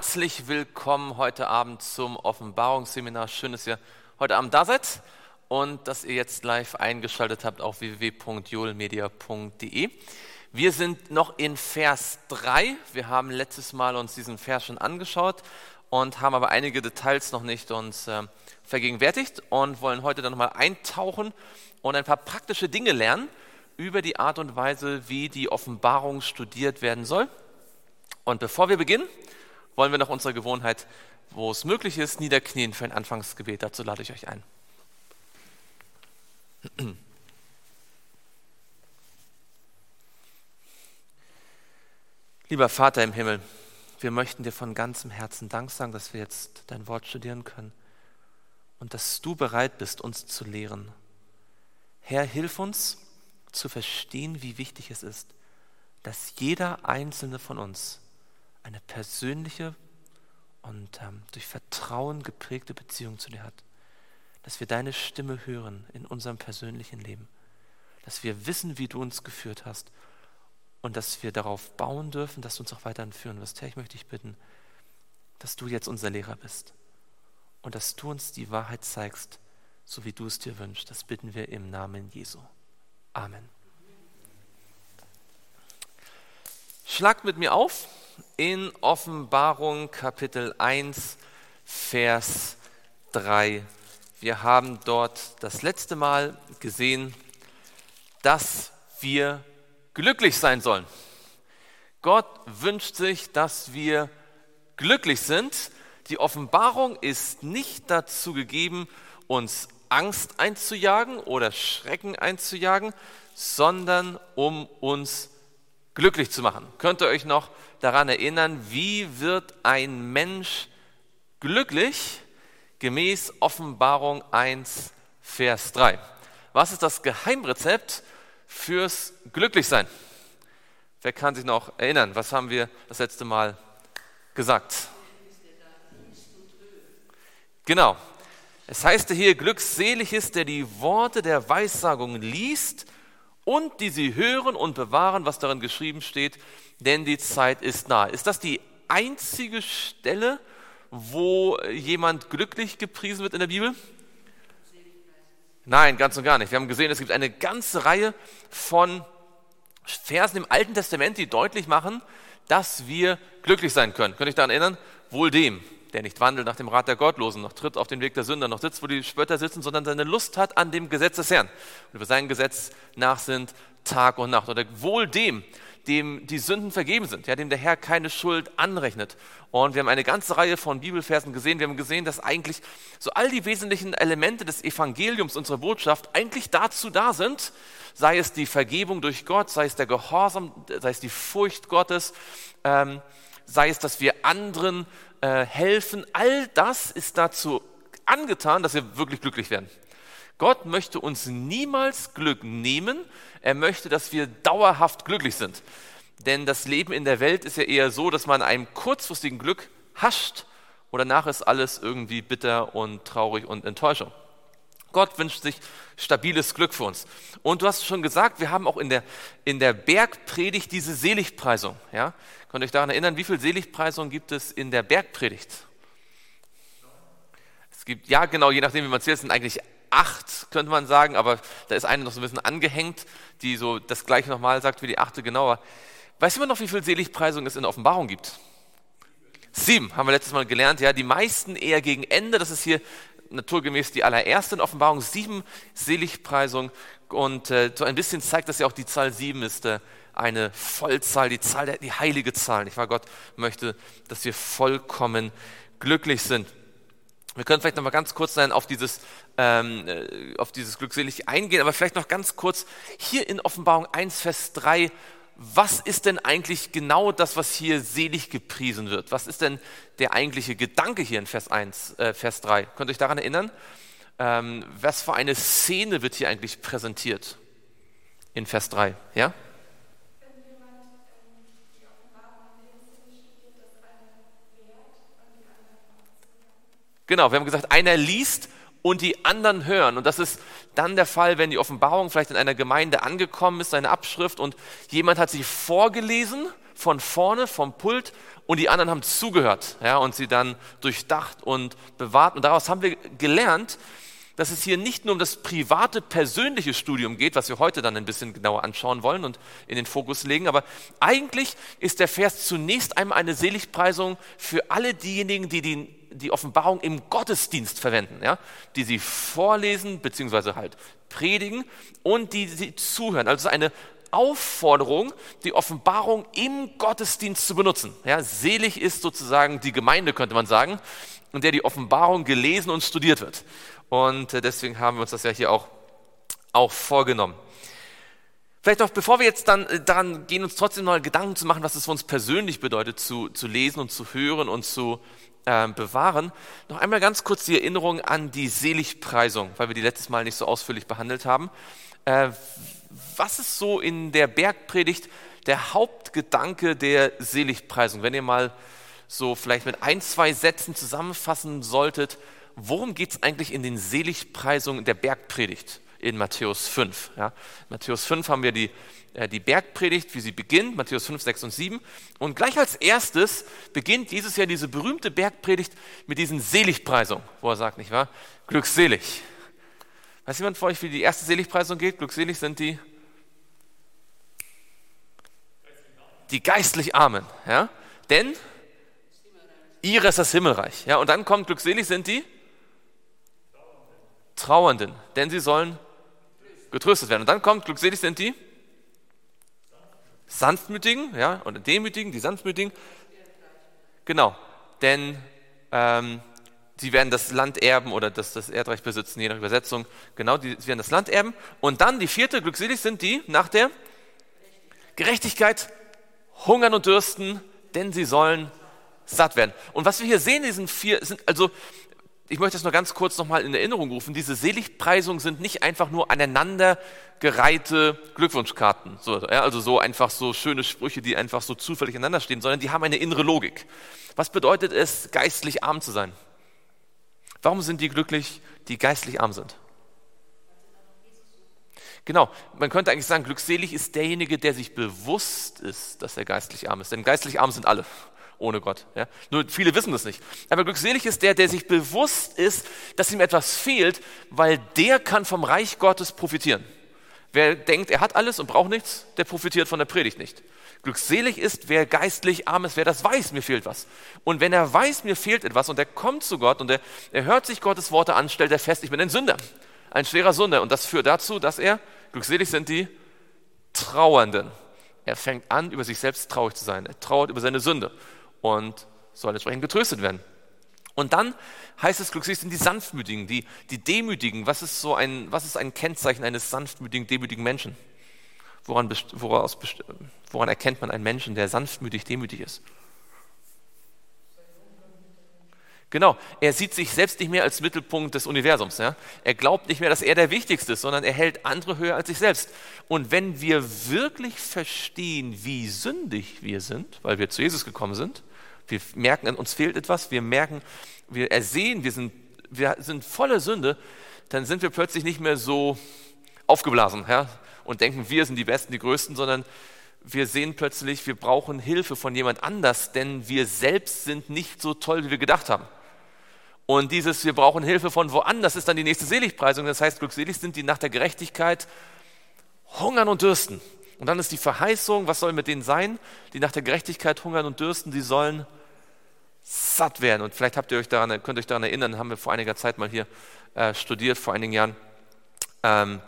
Herzlich willkommen heute Abend zum Offenbarungsseminar. Schön, dass ihr heute Abend da seid und dass ihr jetzt live eingeschaltet habt auf www.jolmedia.de. Wir sind noch in Vers 3. Wir haben letztes Mal uns diesen Vers schon angeschaut und haben aber einige Details noch nicht uns äh, vergegenwärtigt und wollen heute dann nochmal eintauchen und ein paar praktische Dinge lernen über die Art und Weise, wie die Offenbarung studiert werden soll. Und bevor wir beginnen, wollen wir nach unserer Gewohnheit, wo es möglich ist, niederknien für ein Anfangsgebet. Dazu lade ich euch ein. Lieber Vater im Himmel, wir möchten dir von ganzem Herzen Dank sagen, dass wir jetzt dein Wort studieren können und dass du bereit bist, uns zu lehren. Herr, hilf uns zu verstehen, wie wichtig es ist, dass jeder einzelne von uns eine persönliche und ähm, durch Vertrauen geprägte Beziehung zu dir hat. Dass wir deine Stimme hören in unserem persönlichen Leben. Dass wir wissen, wie du uns geführt hast und dass wir darauf bauen dürfen, dass du uns auch weiterhin führen wirst. Herr, ich möchte dich bitten, dass du jetzt unser Lehrer bist und dass du uns die Wahrheit zeigst, so wie du es dir wünschst. Das bitten wir im Namen Jesu. Amen. Schlagt mit mir auf in Offenbarung Kapitel 1, Vers 3. Wir haben dort das letzte Mal gesehen, dass wir glücklich sein sollen. Gott wünscht sich, dass wir glücklich sind. Die Offenbarung ist nicht dazu gegeben, uns Angst einzujagen oder Schrecken einzujagen, sondern um uns glücklich zu machen. Könnt ihr euch noch daran erinnern, wie wird ein Mensch glücklich? Gemäß Offenbarung 1, Vers 3. Was ist das Geheimrezept fürs Glücklichsein? Wer kann sich noch erinnern? Was haben wir das letzte Mal gesagt? Genau. Es heißt hier, glückselig ist, der die Worte der Weissagung liest und die sie hören und bewahren, was darin geschrieben steht, denn die Zeit ist nahe. Ist das die einzige Stelle, wo jemand glücklich gepriesen wird in der Bibel? Nein, ganz und gar nicht. Wir haben gesehen, es gibt eine ganze Reihe von Versen im Alten Testament, die deutlich machen, dass wir glücklich sein können. Könnt ihr euch daran erinnern? Wohl dem, der nicht wandelt nach dem Rat der Gottlosen, noch tritt auf den Weg der Sünder, noch sitzt, wo die Spötter sitzen, sondern seine Lust hat an dem Gesetz des Herrn und über sein Gesetz nach sind Tag und Nacht. Oder wohl dem, dem die Sünden vergeben sind, ja, dem der Herr keine Schuld anrechnet. Und wir haben eine ganze Reihe von Bibelversen gesehen. Wir haben gesehen, dass eigentlich so all die wesentlichen Elemente des Evangeliums, unserer Botschaft, eigentlich dazu da sind, sei es die Vergebung durch Gott, sei es der Gehorsam, sei es die Furcht Gottes, ähm, sei es, dass wir anderen äh, helfen. All das ist dazu angetan, dass wir wirklich glücklich werden. Gott möchte uns niemals Glück nehmen. Er möchte, dass wir dauerhaft glücklich sind. Denn das Leben in der Welt ist ja eher so, dass man einem kurzfristigen Glück hascht und danach ist alles irgendwie bitter und traurig und Enttäuschung. Gott wünscht sich stabiles Glück für uns. Und du hast schon gesagt, wir haben auch in der, in der Bergpredigt diese Seligpreisung. Ja? Könnt ihr euch daran erinnern, wie viele Seligpreisungen gibt es in der Bergpredigt? Es gibt, ja genau, je nachdem wie man zählt, sind eigentlich acht, könnte man sagen, aber da ist eine noch so ein bisschen angehängt, die so das gleiche nochmal sagt wie die achte genauer. Weißt du immer noch, wie viele Seligpreisungen es in der Offenbarung gibt? Sieben, haben wir letztes Mal gelernt, ja, die meisten eher gegen Ende, das ist hier naturgemäß die allererste in Offenbarung, sieben Seligpreisungen und äh, so ein bisschen zeigt das ja auch, die Zahl sieben ist äh, eine Vollzahl, die Zahl, der, die heilige Zahl. Nicht wahr? Gott möchte, dass wir vollkommen glücklich sind. Wir können vielleicht noch mal ganz kurz auf dieses, ähm, äh, auf dieses glückselig eingehen, aber vielleicht noch ganz kurz hier in Offenbarung 1, Vers 3 was ist denn eigentlich genau das, was hier selig gepriesen wird? Was ist denn der eigentliche Gedanke hier in Vers 1, äh, Vers 3? Könnt ihr euch daran erinnern? Ähm, was für eine Szene wird hier eigentlich präsentiert in Vers 3? Ja? Genau, wir haben gesagt, einer liest und die anderen hören. Und das ist dann der Fall, wenn die Offenbarung vielleicht in einer Gemeinde angekommen ist, eine Abschrift und jemand hat sie vorgelesen von vorne vom Pult und die anderen haben zugehört ja, und sie dann durchdacht und bewahrt. Und daraus haben wir gelernt, dass es hier nicht nur um das private, persönliche Studium geht, was wir heute dann ein bisschen genauer anschauen wollen und in den Fokus legen, aber eigentlich ist der Vers zunächst einmal eine Seligpreisung für alle diejenigen, die die, die Offenbarung im Gottesdienst verwenden, ja? die sie vorlesen beziehungsweise halt predigen und die sie zuhören. Also eine Aufforderung, die Offenbarung im Gottesdienst zu benutzen. Ja, selig ist sozusagen die Gemeinde, könnte man sagen, in der die Offenbarung gelesen und studiert wird. Und äh, deswegen haben wir uns das ja hier auch, auch vorgenommen. Vielleicht noch, bevor wir jetzt dann äh, daran gehen, uns trotzdem noch Gedanken zu machen, was es für uns persönlich bedeutet, zu, zu lesen und zu hören und zu äh, bewahren, noch einmal ganz kurz die Erinnerung an die Seligpreisung, weil wir die letztes Mal nicht so ausführlich behandelt haben. Äh, was ist so in der Bergpredigt der Hauptgedanke der Seligpreisung? Wenn ihr mal so vielleicht mit ein, zwei Sätzen zusammenfassen solltet, worum geht es eigentlich in den Seligpreisungen der Bergpredigt in Matthäus 5? Ja, Matthäus 5 haben wir die, äh, die Bergpredigt, wie sie beginnt, Matthäus 5, 6 und 7. Und gleich als erstes beginnt Jesus ja diese berühmte Bergpredigt mit diesen Seligpreisungen, wo er sagt, nicht wahr? Glückselig. Weiß jemand von euch, wie die erste Seligpreisung geht? Glückselig sind die die geistlich Armen, ja? Denn ist das Himmelreich, ja? Und dann kommt glückselig sind die Trauernden, denn sie sollen getröstet werden. Und dann kommt, glückselig sind die Sanftmütigen, ja, oder Demütigen, die Sanftmütigen. Genau, denn ähm, sie werden das Land erben oder das, das Erdreich besitzen, je nach Übersetzung. Genau, die, sie werden das Land erben. Und dann die vierte, glückselig sind die nach der Gerechtigkeit hungern und dürsten, denn sie sollen satt werden. Und was wir hier sehen, diesen vier, sind also ich möchte es nur ganz kurz nochmal in Erinnerung rufen. Diese Seligpreisungen sind nicht einfach nur aneinandergereihte Glückwunschkarten. So, ja, also so einfach so schöne Sprüche, die einfach so zufällig aneinander stehen, sondern die haben eine innere Logik. Was bedeutet es, geistlich arm zu sein? Warum sind die glücklich, die geistlich arm sind? Genau, man könnte eigentlich sagen, glückselig ist derjenige, der sich bewusst ist, dass er geistlich arm ist. Denn geistlich arm sind alle ohne Gott. Ja? Nur viele wissen das nicht. Aber glückselig ist der, der sich bewusst ist, dass ihm etwas fehlt, weil der kann vom Reich Gottes profitieren. Wer denkt, er hat alles und braucht nichts, der profitiert von der Predigt nicht. Glückselig ist, wer geistlich arm ist, wer das weiß, mir fehlt was. Und wenn er weiß, mir fehlt etwas und er kommt zu Gott und er, er hört sich Gottes Worte an, stellt er fest, ich bin ein Sünder, ein schwerer Sünder. Und das führt dazu, dass er, glückselig sind die Trauernden. Er fängt an, über sich selbst traurig zu sein. Er trauert über seine Sünde und soll entsprechend getröstet werden. Und dann heißt es glückselig sind die Sanftmütigen, die, die Demütigen. Was ist so ein, was ist ein Kennzeichen eines sanftmütigen, demütigen Menschen? Woran, woraus, woran erkennt man einen Menschen, der sanftmütig, demütig ist? Genau, er sieht sich selbst nicht mehr als Mittelpunkt des Universums. Ja? Er glaubt nicht mehr, dass er der Wichtigste ist, sondern er hält andere höher als sich selbst. Und wenn wir wirklich verstehen, wie sündig wir sind, weil wir zu Jesus gekommen sind, wir merken, uns fehlt etwas, wir merken, wir ersehen, wir sind, wir sind voller Sünde, dann sind wir plötzlich nicht mehr so aufgeblasen ja? und denken, wir sind die Besten, die Größten, sondern wir sehen plötzlich, wir brauchen Hilfe von jemand anders, denn wir selbst sind nicht so toll, wie wir gedacht haben. Und dieses, wir brauchen Hilfe von woanders, ist dann die nächste Seligpreisung. Das heißt, glückselig sind die nach der Gerechtigkeit hungern und dürsten. Und dann ist die Verheißung, was soll mit denen sein? Die nach der Gerechtigkeit hungern und dürsten, die sollen satt werden. Und vielleicht habt ihr euch daran, könnt ihr euch daran erinnern, haben wir vor einiger Zeit mal hier äh, studiert, vor einigen Jahren. Ähm,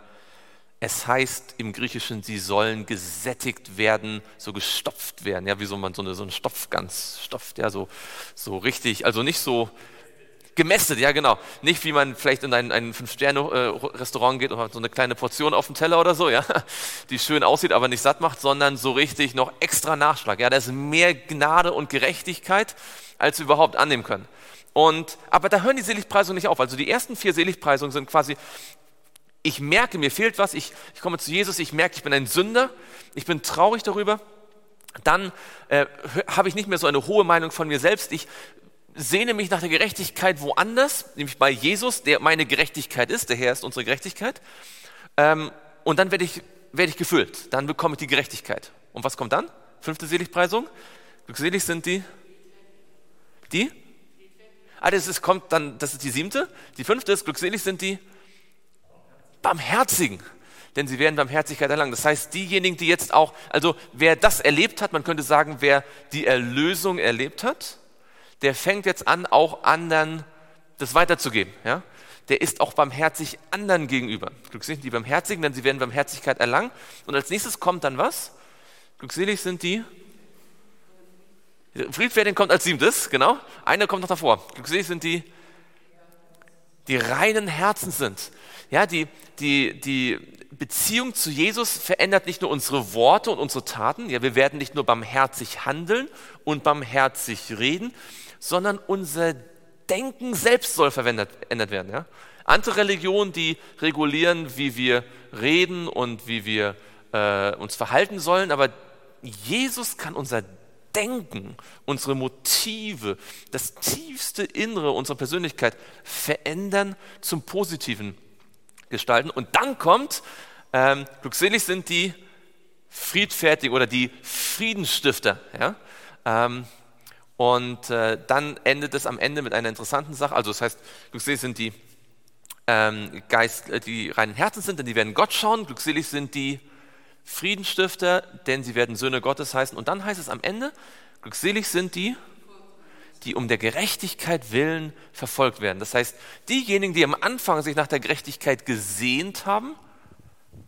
es heißt im Griechischen, sie sollen gesättigt werden, so gestopft werden, ja, wie so man so eine, so eine Stopfgans stopft, ja, so, so richtig, also nicht so gemästet, ja genau. Nicht wie man vielleicht in ein, ein Fünf-Sterne-Restaurant geht und hat so eine kleine Portion auf dem Teller oder so, ja, die schön aussieht, aber nicht satt macht, sondern so richtig noch extra Nachschlag. Ja, da ist mehr Gnade und Gerechtigkeit, als wir überhaupt annehmen können. Und, aber da hören die Seligpreisungen nicht auf. Also die ersten vier Seligpreisungen sind quasi, ich merke, mir fehlt was, ich, ich komme zu Jesus, ich merke, ich bin ein Sünder, ich bin traurig darüber, dann äh, habe ich nicht mehr so eine hohe Meinung von mir selbst. Ich sehne mich nach der Gerechtigkeit woanders, nämlich bei Jesus, der meine Gerechtigkeit ist, der Herr ist unsere Gerechtigkeit. Ähm, und dann werde ich, werde ich gefüllt, dann bekomme ich die Gerechtigkeit. Und was kommt dann? Fünfte Seligpreisung. Glückselig sind die. Die? Ah, das ist, kommt dann, das ist die siebte. Die fünfte ist, glückselig sind die Barmherzigen. Denn sie werden Barmherzigkeit erlangen. Das heißt, diejenigen, die jetzt auch, also wer das erlebt hat, man könnte sagen, wer die Erlösung erlebt hat, der fängt jetzt an, auch anderen das weiterzugeben. Ja? Der ist auch barmherzig anderen gegenüber. Glückselig sind die Barmherzigen, denn sie werden Barmherzigkeit erlangen. Und als nächstes kommt dann was? Glückselig sind die Friedfertigen kommt als siebtes, genau. Einer kommt noch davor. Glückselig sind die, die reinen Herzens sind. Ja, die, die, die Beziehung zu Jesus verändert nicht nur unsere Worte und unsere Taten. Ja, wir werden nicht nur barmherzig handeln und barmherzig reden, sondern unser Denken selbst soll verändert werden. Ja? Andere Religionen, die regulieren, wie wir reden und wie wir äh, uns verhalten sollen, aber Jesus kann unser Denken, unsere Motive, das tiefste Innere unserer Persönlichkeit verändern zum Positiven gestalten. Und dann kommt, ähm, glückselig sind die Friedfertigen oder die Friedensstifter. Ja? Ähm, und äh, dann endet es am Ende mit einer interessanten Sache. Also das heißt, glückselig sind die ähm, Geist, äh, die reinen Herzen sind, denn die werden Gott schauen. Glückselig sind die Friedensstifter, denn sie werden Söhne Gottes heißen. Und dann heißt es am Ende, glückselig sind die, die um der Gerechtigkeit willen verfolgt werden. Das heißt, diejenigen, die am Anfang sich nach der Gerechtigkeit gesehnt haben,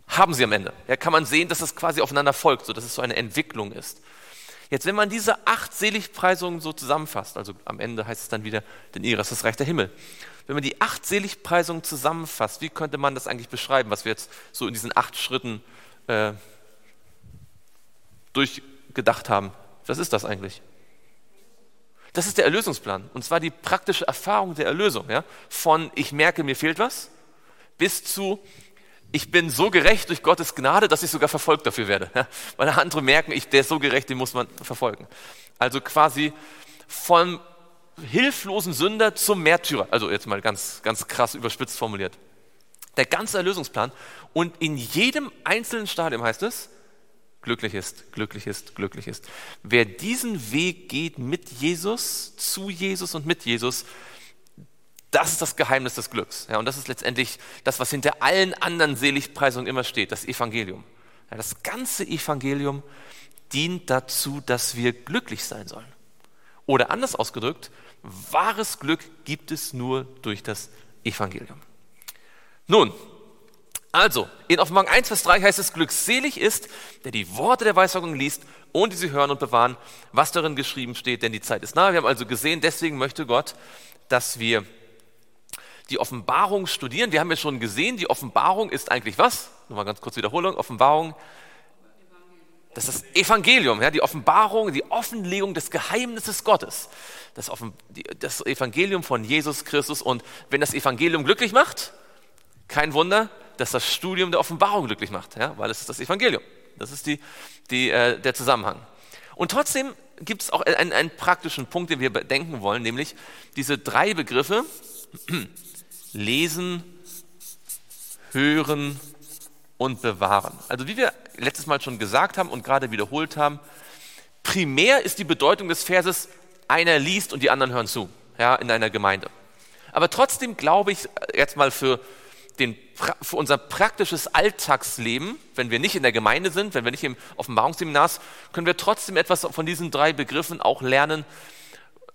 haben sie am Ende. Ja, kann man sehen, dass es quasi aufeinander folgt, so dass es so eine Entwicklung ist. Jetzt, wenn man diese acht Seligpreisungen so zusammenfasst, also am Ende heißt es dann wieder, denn ihrer ist das Reich der Himmel. Wenn man die acht Seligpreisungen zusammenfasst, wie könnte man das eigentlich beschreiben, was wir jetzt so in diesen acht Schritten äh, durchgedacht haben. Was ist das eigentlich? Das ist der Erlösungsplan. Und zwar die praktische Erfahrung der Erlösung. Ja? Von ich merke, mir fehlt was, bis zu ich bin so gerecht durch Gottes Gnade, dass ich sogar verfolgt dafür werde. Ja? Weil andere merken, ich, der ist so gerecht, den muss man verfolgen. Also quasi vom hilflosen Sünder zum Märtyrer. Also jetzt mal ganz, ganz krass überspitzt formuliert. Der ganze Erlösungsplan. Und in jedem einzelnen Stadium heißt es, glücklich ist, glücklich ist, glücklich ist. Wer diesen Weg geht mit Jesus, zu Jesus und mit Jesus, das ist das Geheimnis des Glücks. Ja, und das ist letztendlich das, was hinter allen anderen Seligpreisungen immer steht, das Evangelium. Ja, das ganze Evangelium dient dazu, dass wir glücklich sein sollen. Oder anders ausgedrückt, wahres Glück gibt es nur durch das Evangelium. Nun, also, in Offenbarung 1, Vers 3 heißt es, glückselig ist, der die Worte der Weissagung liest und die sie hören und bewahren, was darin geschrieben steht, denn die Zeit ist nahe. Wir haben also gesehen, deswegen möchte Gott, dass wir die Offenbarung studieren. Wir haben ja schon gesehen, die Offenbarung ist eigentlich was? Nochmal ganz kurz Wiederholung. Offenbarung, das ist das Evangelium, ja, die Offenbarung, die Offenlegung des Geheimnisses Gottes. Das, das Evangelium von Jesus Christus. Und wenn das Evangelium glücklich macht, kein Wunder, dass das Studium der Offenbarung glücklich macht, ja, weil es ist das Evangelium. Das ist die, die, äh, der Zusammenhang. Und trotzdem gibt es auch einen, einen praktischen Punkt, den wir bedenken wollen, nämlich diese drei Begriffe, lesen, hören und bewahren. Also wie wir letztes Mal schon gesagt haben und gerade wiederholt haben, primär ist die Bedeutung des Verses, einer liest und die anderen hören zu, ja, in einer Gemeinde. Aber trotzdem glaube ich jetzt mal für den, für unser praktisches Alltagsleben, wenn wir nicht in der Gemeinde sind, wenn wir nicht im Offenbarungsseminar sind, können wir trotzdem etwas von diesen drei Begriffen auch lernen,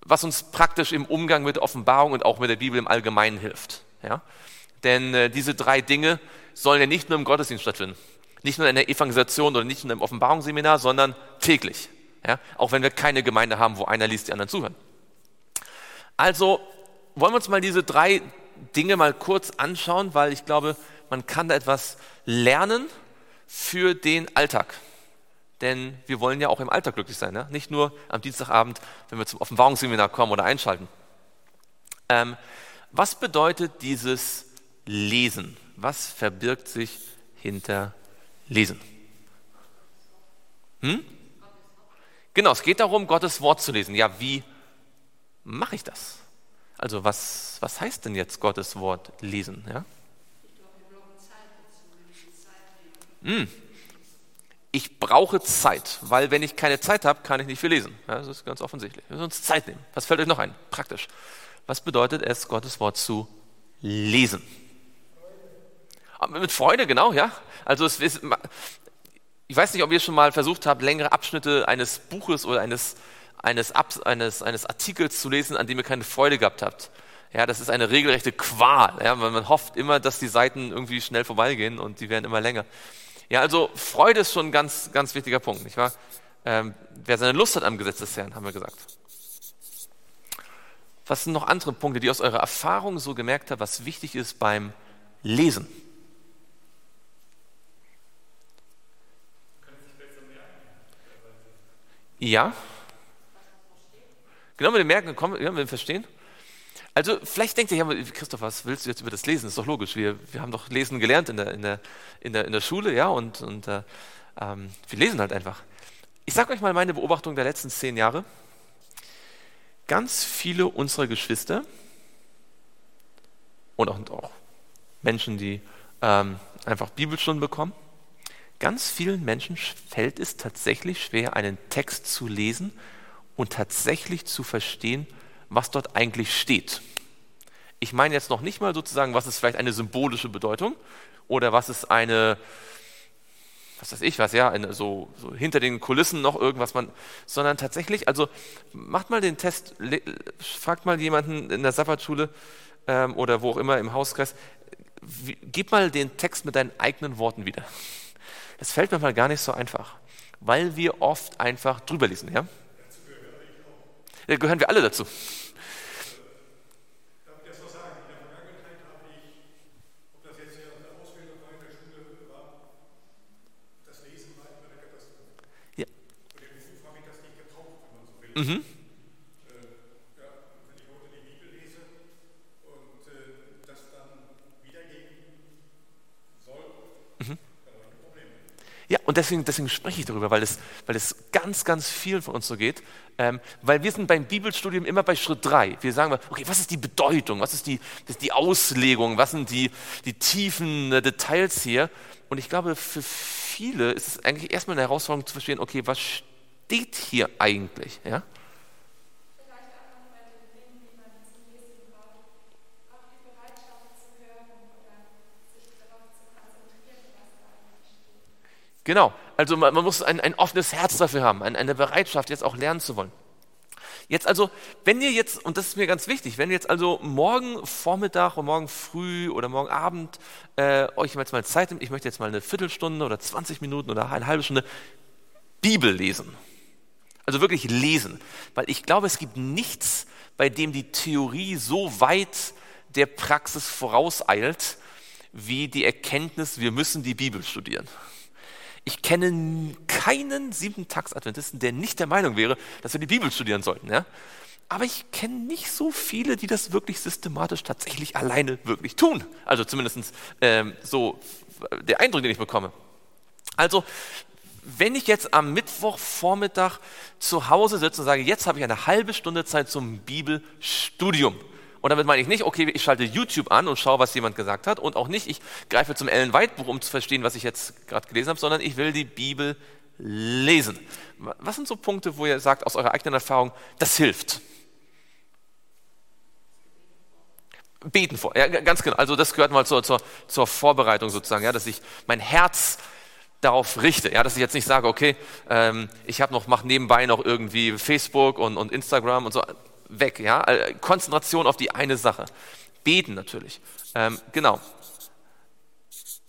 was uns praktisch im Umgang mit Offenbarung und auch mit der Bibel im Allgemeinen hilft. Ja? Denn äh, diese drei Dinge sollen ja nicht nur im Gottesdienst stattfinden, nicht nur in der Evangelisation oder nicht nur im Offenbarungsseminar, sondern täglich. Ja? Auch wenn wir keine Gemeinde haben, wo einer liest, die anderen zuhören. Also wollen wir uns mal diese drei Dinge mal kurz anschauen, weil ich glaube, man kann da etwas lernen für den Alltag. Denn wir wollen ja auch im Alltag glücklich sein, ne? nicht nur am Dienstagabend, wenn wir zum Offenbarungsseminar kommen oder einschalten. Ähm, was bedeutet dieses Lesen? Was verbirgt sich hinter Lesen? Hm? Genau, es geht darum, Gottes Wort zu lesen. Ja, wie mache ich das? Also was, was heißt denn jetzt Gottes Wort lesen? Ja? Hm. ich brauche Zeit, weil wenn ich keine Zeit habe, kann ich nicht viel lesen. Ja, das ist ganz offensichtlich. Wir müssen uns Zeit nehmen. Was fällt euch noch ein? Praktisch. Was bedeutet es, Gottes Wort zu lesen? Ah, mit Freude, genau, ja. Also es ist, ich weiß nicht, ob ihr schon mal versucht habt, längere Abschnitte eines Buches oder eines, eines, eines, eines Artikels zu lesen, an dem ihr keine Freude gehabt habt. Ja, das ist eine regelrechte Qual, ja, weil man hofft immer, dass die Seiten irgendwie schnell vorbeigehen und die werden immer länger. Ja, also Freude ist schon ein ganz, ganz wichtiger Punkt, nicht wahr? Ähm, wer seine Lust hat am Gesetz des Herrn, haben wir gesagt. Was sind noch andere Punkte, die aus eurer Erfahrung so gemerkt habt, was wichtig ist beim Lesen? Ja. Genau mit dem Merken, kommen, ja, mit dem Verstehen. Also vielleicht denkt ihr, ja, Christoph, was willst du jetzt über das Lesen? Das ist doch logisch. Wir, wir haben doch Lesen gelernt in der, in der, in der, in der Schule, ja, und, und äh, ähm, wir lesen halt einfach. Ich sage euch mal meine Beobachtung der letzten zehn Jahre. Ganz viele unserer Geschwister und auch, Menschen, die ähm, einfach Bibelstunden bekommen, ganz vielen Menschen fällt es tatsächlich schwer, einen Text zu lesen und tatsächlich zu verstehen, was dort eigentlich steht. Ich meine jetzt noch nicht mal sozusagen, was ist vielleicht eine symbolische Bedeutung oder was ist eine, was weiß ich was, ja, eine, so, so, hinter den Kulissen noch irgendwas, man, sondern tatsächlich, also macht mal den Test, fragt mal jemanden in der Sabbatschule ähm, oder wo auch immer im Hauskreis, wie, gib mal den Text mit deinen eigenen Worten wieder. Das fällt mir mal gar nicht so einfach, weil wir oft einfach drüber lesen, ja? Da gehören wir alle dazu. Mhm. Ja, und deswegen, deswegen spreche ich darüber, weil es, weil es ganz, ganz viel von uns so geht. Ähm, weil wir sind beim Bibelstudium immer bei Schritt drei. Wir sagen, okay, was ist die Bedeutung? Was ist die, das ist die Auslegung? Was sind die, die tiefen äh, Details hier? Und ich glaube, für viele ist es eigentlich erstmal eine Herausforderung zu verstehen, okay, was steht hier eigentlich? Ja? Genau, also man, man muss ein, ein, offenes Herz dafür haben, ein, eine Bereitschaft, jetzt auch lernen zu wollen. Jetzt also, wenn ihr jetzt, und das ist mir ganz wichtig, wenn ihr jetzt also morgen Vormittag oder morgen früh oder morgen Abend äh, euch jetzt mal Zeit nimmt, ich möchte jetzt mal eine Viertelstunde oder 20 Minuten oder eine halbe Stunde Bibel lesen. Also wirklich lesen. Weil ich glaube, es gibt nichts, bei dem die Theorie so weit der Praxis vorauseilt, wie die Erkenntnis, wir müssen die Bibel studieren. Ich kenne keinen Siebentags-Adventisten, der nicht der Meinung wäre, dass wir die Bibel studieren sollten. Ja? Aber ich kenne nicht so viele, die das wirklich systematisch tatsächlich alleine wirklich tun. Also zumindest ähm, so der Eindruck, den ich bekomme. Also, wenn ich jetzt am Mittwochvormittag zu Hause sitze und sage, jetzt habe ich eine halbe Stunde Zeit zum Bibelstudium, und damit meine ich nicht, okay, ich schalte YouTube an und schaue, was jemand gesagt hat. Und auch nicht, ich greife zum Ellen White Buch, um zu verstehen, was ich jetzt gerade gelesen habe, sondern ich will die Bibel lesen. Was sind so Punkte, wo ihr sagt, aus eurer eigenen Erfahrung, das hilft? Beten vor, ja, ganz genau. Also das gehört mal zur, zur, zur Vorbereitung sozusagen, ja, dass ich mein Herz darauf richte, ja, dass ich jetzt nicht sage, okay, ähm, ich habe noch, mache nebenbei noch irgendwie Facebook und, und Instagram und so weg. Ja? Äh, Konzentration auf die eine Sache. Beten natürlich. Ähm, genau.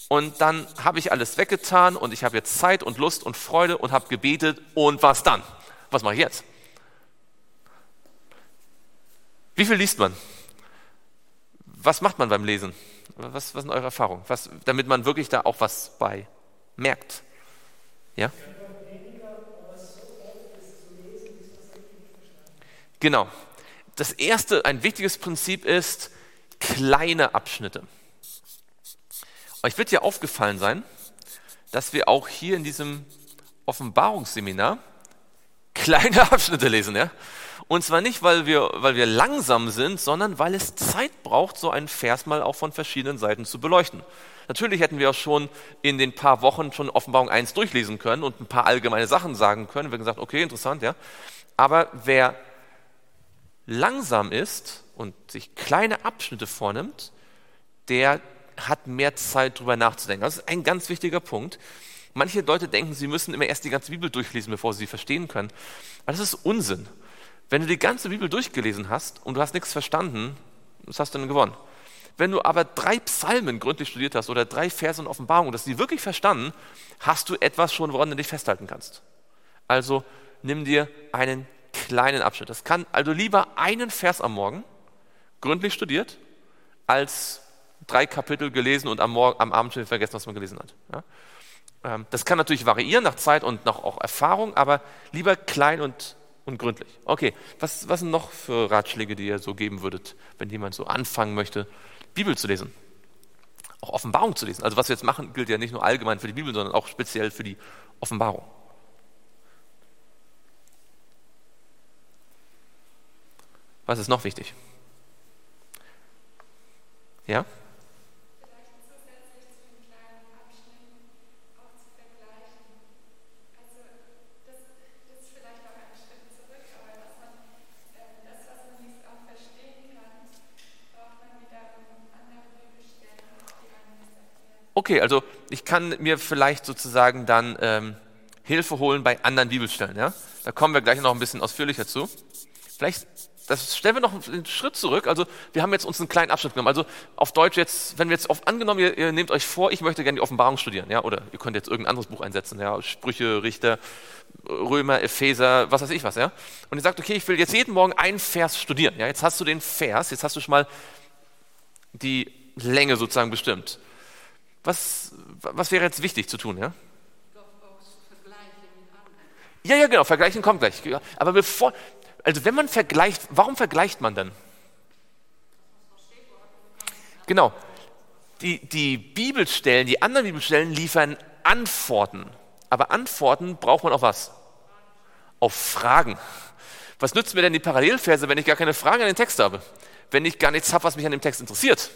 Und dann habe ich alles weggetan und ich habe jetzt Zeit und Lust und Freude und habe gebetet. Und was dann? Was mache ich jetzt? Wie viel liest man? Was macht man beim Lesen? Was, was sind eure Erfahrungen? Was, damit man wirklich da auch was bei merkt. Ja? Genau das erste, ein wichtiges Prinzip ist kleine Abschnitte. Euch wird ja aufgefallen sein, dass wir auch hier in diesem Offenbarungsseminar kleine Abschnitte lesen, ja? Und zwar nicht, weil wir, weil wir langsam sind, sondern weil es Zeit braucht, so einen Vers mal auch von verschiedenen Seiten zu beleuchten. Natürlich hätten wir auch schon in den paar Wochen schon Offenbarung 1 durchlesen können und ein paar allgemeine Sachen sagen können. Wir haben gesagt, okay, interessant, ja. Aber wer langsam ist und sich kleine Abschnitte vornimmt, der hat mehr Zeit, darüber nachzudenken. Das ist ein ganz wichtiger Punkt. Manche Leute denken, sie müssen immer erst die ganze Bibel durchlesen, bevor sie sie verstehen können. Aber das ist Unsinn. Wenn du die ganze Bibel durchgelesen hast und du hast nichts verstanden, was hast du denn gewonnen? Wenn du aber drei Psalmen gründlich studiert hast oder drei Verse in Offenbarung und hast die wirklich verstanden, hast du etwas schon, woran du dich festhalten kannst. Also nimm dir einen kleinen Abschnitt. Das kann also lieber einen Vers am Morgen gründlich studiert, als drei Kapitel gelesen und am, Morgen, am Abend schon vergessen, was man gelesen hat. Ja? Ähm, das kann natürlich variieren nach Zeit und nach auch Erfahrung, aber lieber klein und, und gründlich. Okay, was, was sind noch für Ratschläge, die ihr so geben würdet, wenn jemand so anfangen möchte, Bibel zu lesen? Auch Offenbarung zu lesen. Also was wir jetzt machen, gilt ja nicht nur allgemein für die Bibel, sondern auch speziell für die Offenbarung. Was ist noch wichtig? Ja? Okay, also ich kann mir vielleicht sozusagen dann ähm, Hilfe holen bei anderen Bibelstellen. Ja? Da kommen wir gleich noch ein bisschen ausführlicher zu. Vielleicht das stellen wir noch einen Schritt zurück. Also wir haben jetzt uns einen kleinen Abschnitt genommen. Also auf Deutsch jetzt, wenn wir jetzt auf angenommen, ihr, ihr nehmt euch vor, ich möchte gerne die Offenbarung studieren, ja, oder ihr könnt jetzt irgendein anderes Buch einsetzen, ja, Sprüche, Richter, Römer, Epheser, was weiß ich was, ja. Und ihr sagt, okay, ich will jetzt jeden Morgen einen Vers studieren. Ja, jetzt hast du den Vers, jetzt hast du schon mal die Länge sozusagen bestimmt. Was, was wäre jetzt wichtig zu tun, ja? Ja, ja, genau, vergleichen kommt gleich. Aber bevor, also wenn man vergleicht, warum vergleicht man dann? Genau, die, die Bibelstellen, die anderen Bibelstellen liefern Antworten. Aber Antworten braucht man auf was? Auf Fragen. Was nützt mir denn die Parallelverse, wenn ich gar keine Fragen an den Text habe? Wenn ich gar nichts habe, was mich an dem Text interessiert?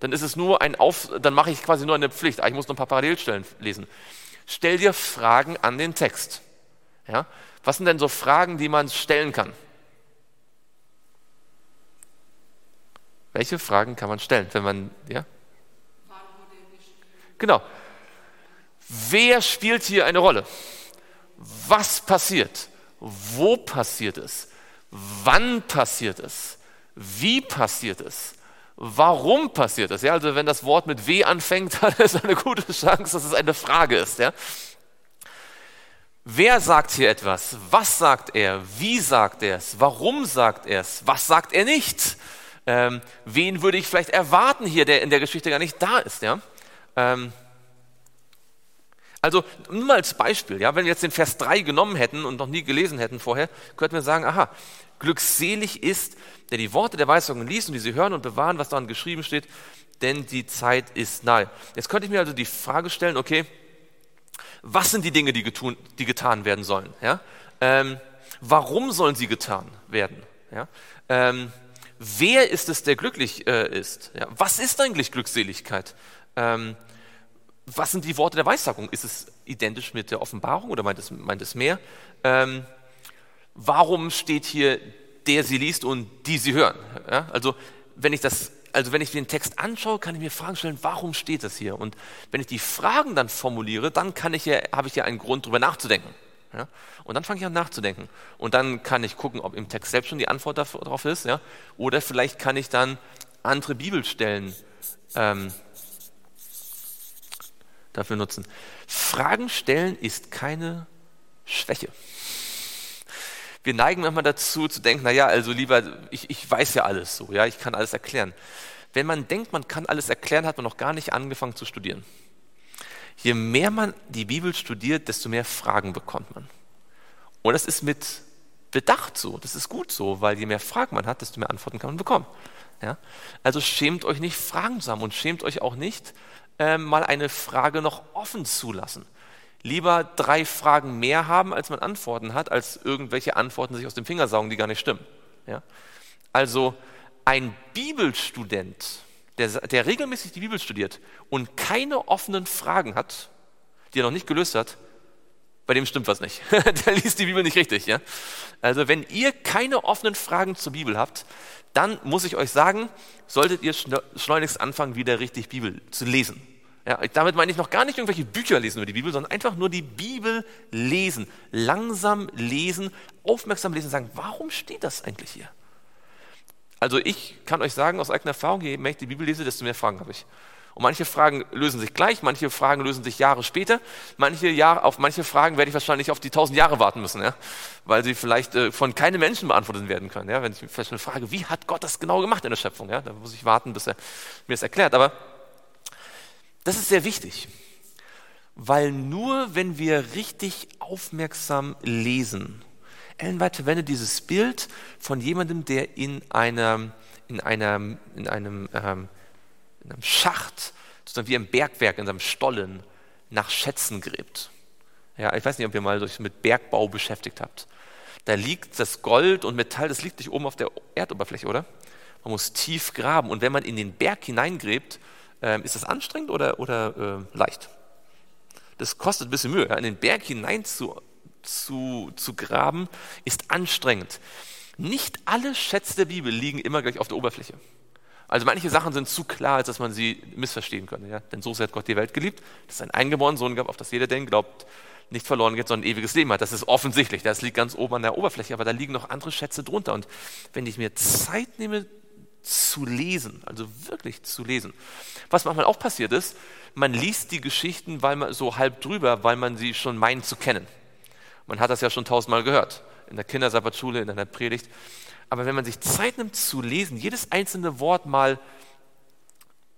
Dann ist es nur ein Auf, dann mache ich quasi nur eine Pflicht. Ah, ich muss noch ein paar Parallelstellen lesen. Stell dir Fragen an den Text. Ja? Was sind denn so Fragen, die man stellen kann? Welche Fragen kann man stellen, wenn man, ja? Genau. Wer spielt hier eine Rolle? Was passiert? Wo passiert es? Wann passiert es? Wie passiert es? Warum passiert das? Ja, also wenn das Wort mit W anfängt, dann ist eine gute Chance, dass es eine Frage ist. Ja? Wer sagt hier etwas? Was sagt er? Wie sagt er es? Warum sagt er es? Was sagt er nicht? Ähm, wen würde ich vielleicht erwarten hier, der in der Geschichte gar nicht da ist? Ja? Ähm, also nur mal als Beispiel, ja, wenn wir jetzt den Vers 3 genommen hätten und noch nie gelesen hätten vorher, könnten wir sagen, aha, glückselig ist, der die Worte der Weisungen liest und die sie hören und bewahren, was daran geschrieben steht, denn die Zeit ist nahe. Jetzt könnte ich mir also die Frage stellen, okay, was sind die Dinge, die, getun, die getan werden sollen? Ja? Ähm, warum sollen sie getan werden? Ja? Ähm, wer ist es, der glücklich äh, ist? Ja? Was ist eigentlich Glückseligkeit? Ähm, was sind die Worte der Weissagung? Ist es identisch mit der Offenbarung oder meint es, meint es mehr? Ähm, warum steht hier der sie liest und die sie hören. Ja? Also wenn ich das also wenn ich den Text anschaue, kann ich mir Fragen stellen, warum steht das hier? Und wenn ich die Fragen dann formuliere, dann kann ich ja, habe ich ja einen Grund, darüber nachzudenken. Ja? Und dann fange ich an nachzudenken. Und dann kann ich gucken, ob im Text selbst schon die Antwort darauf ist. Ja? Oder vielleicht kann ich dann andere Bibelstellen ähm, dafür nutzen. Fragen stellen ist keine Schwäche wir neigen manchmal dazu zu denken, naja, also lieber, ich, ich weiß ja alles so, ja, ich kann alles erklären. Wenn man denkt, man kann alles erklären, hat man noch gar nicht angefangen zu studieren. Je mehr man die Bibel studiert, desto mehr Fragen bekommt man. Und das ist mit Bedacht so, das ist gut so, weil je mehr Fragen man hat, desto mehr Antworten kann man bekommen. Ja? Also schämt euch nicht, Fragen zu haben und schämt euch auch nicht, äh, mal eine Frage noch offen zu lassen lieber drei Fragen mehr haben, als man Antworten hat, als irgendwelche Antworten sich aus dem Finger saugen, die gar nicht stimmen. Ja? Also ein Bibelstudent, der, der regelmäßig die Bibel studiert und keine offenen Fragen hat, die er noch nicht gelöst hat, bei dem stimmt was nicht. der liest die Bibel nicht richtig. Ja? Also wenn ihr keine offenen Fragen zur Bibel habt, dann muss ich euch sagen, solltet ihr schleunigst anfangen, wieder richtig Bibel zu lesen. Ja, damit meine ich noch gar nicht irgendwelche Bücher lesen über die Bibel, sondern einfach nur die Bibel lesen. Langsam lesen, aufmerksam lesen, sagen, warum steht das eigentlich hier? Also ich kann euch sagen, aus eigener Erfahrung, je mehr ich die Bibel lese, desto mehr Fragen habe ich. Und manche Fragen lösen sich gleich, manche Fragen lösen sich Jahre später. Manche Jahre, auf manche Fragen werde ich wahrscheinlich auf die tausend Jahre warten müssen, ja? weil sie vielleicht äh, von keinem Menschen beantwortet werden können. Ja? Wenn ich vielleicht eine Frage, wie hat Gott das genau gemacht in der Schöpfung? Ja? Da muss ich warten, bis er mir das erklärt. Aber das ist sehr wichtig, weil nur wenn wir richtig aufmerksam lesen, Ellen White verwendet dieses Bild von jemandem, der in, einer, in, einer, in einem ähm, in einem Schacht, sozusagen wie im Bergwerk, in seinem Stollen nach Schätzen gräbt. Ja, ich weiß nicht, ob ihr mal euch mit Bergbau beschäftigt habt. Da liegt das Gold und Metall, das liegt nicht oben auf der Erdoberfläche, oder? Man muss tief graben. Und wenn man in den Berg hineingräbt, äh, ist das anstrengend oder, oder äh, leicht? Das kostet ein bisschen Mühe. In den Berg hinein zu, zu, zu graben, ist anstrengend. Nicht alle Schätze der Bibel liegen immer gleich auf der Oberfläche. Also manche Sachen sind zu klar, als dass man sie missverstehen könnte. Ja? Denn so sehr hat Gott die Welt geliebt, dass es einen eingeborenen Sohn gab, auf das jeder, den glaubt, nicht verloren geht, sondern ein ewiges Leben hat. Das ist offensichtlich. Das liegt ganz oben an der Oberfläche, aber da liegen noch andere Schätze drunter. Und wenn ich mir Zeit nehme zu lesen, also wirklich zu lesen, was manchmal auch passiert ist, man liest die Geschichten weil man so halb drüber, weil man sie schon meint zu kennen. Man hat das ja schon tausendmal gehört in der Kindersabbatschule, in einer Predigt. Aber wenn man sich Zeit nimmt zu lesen, jedes einzelne Wort mal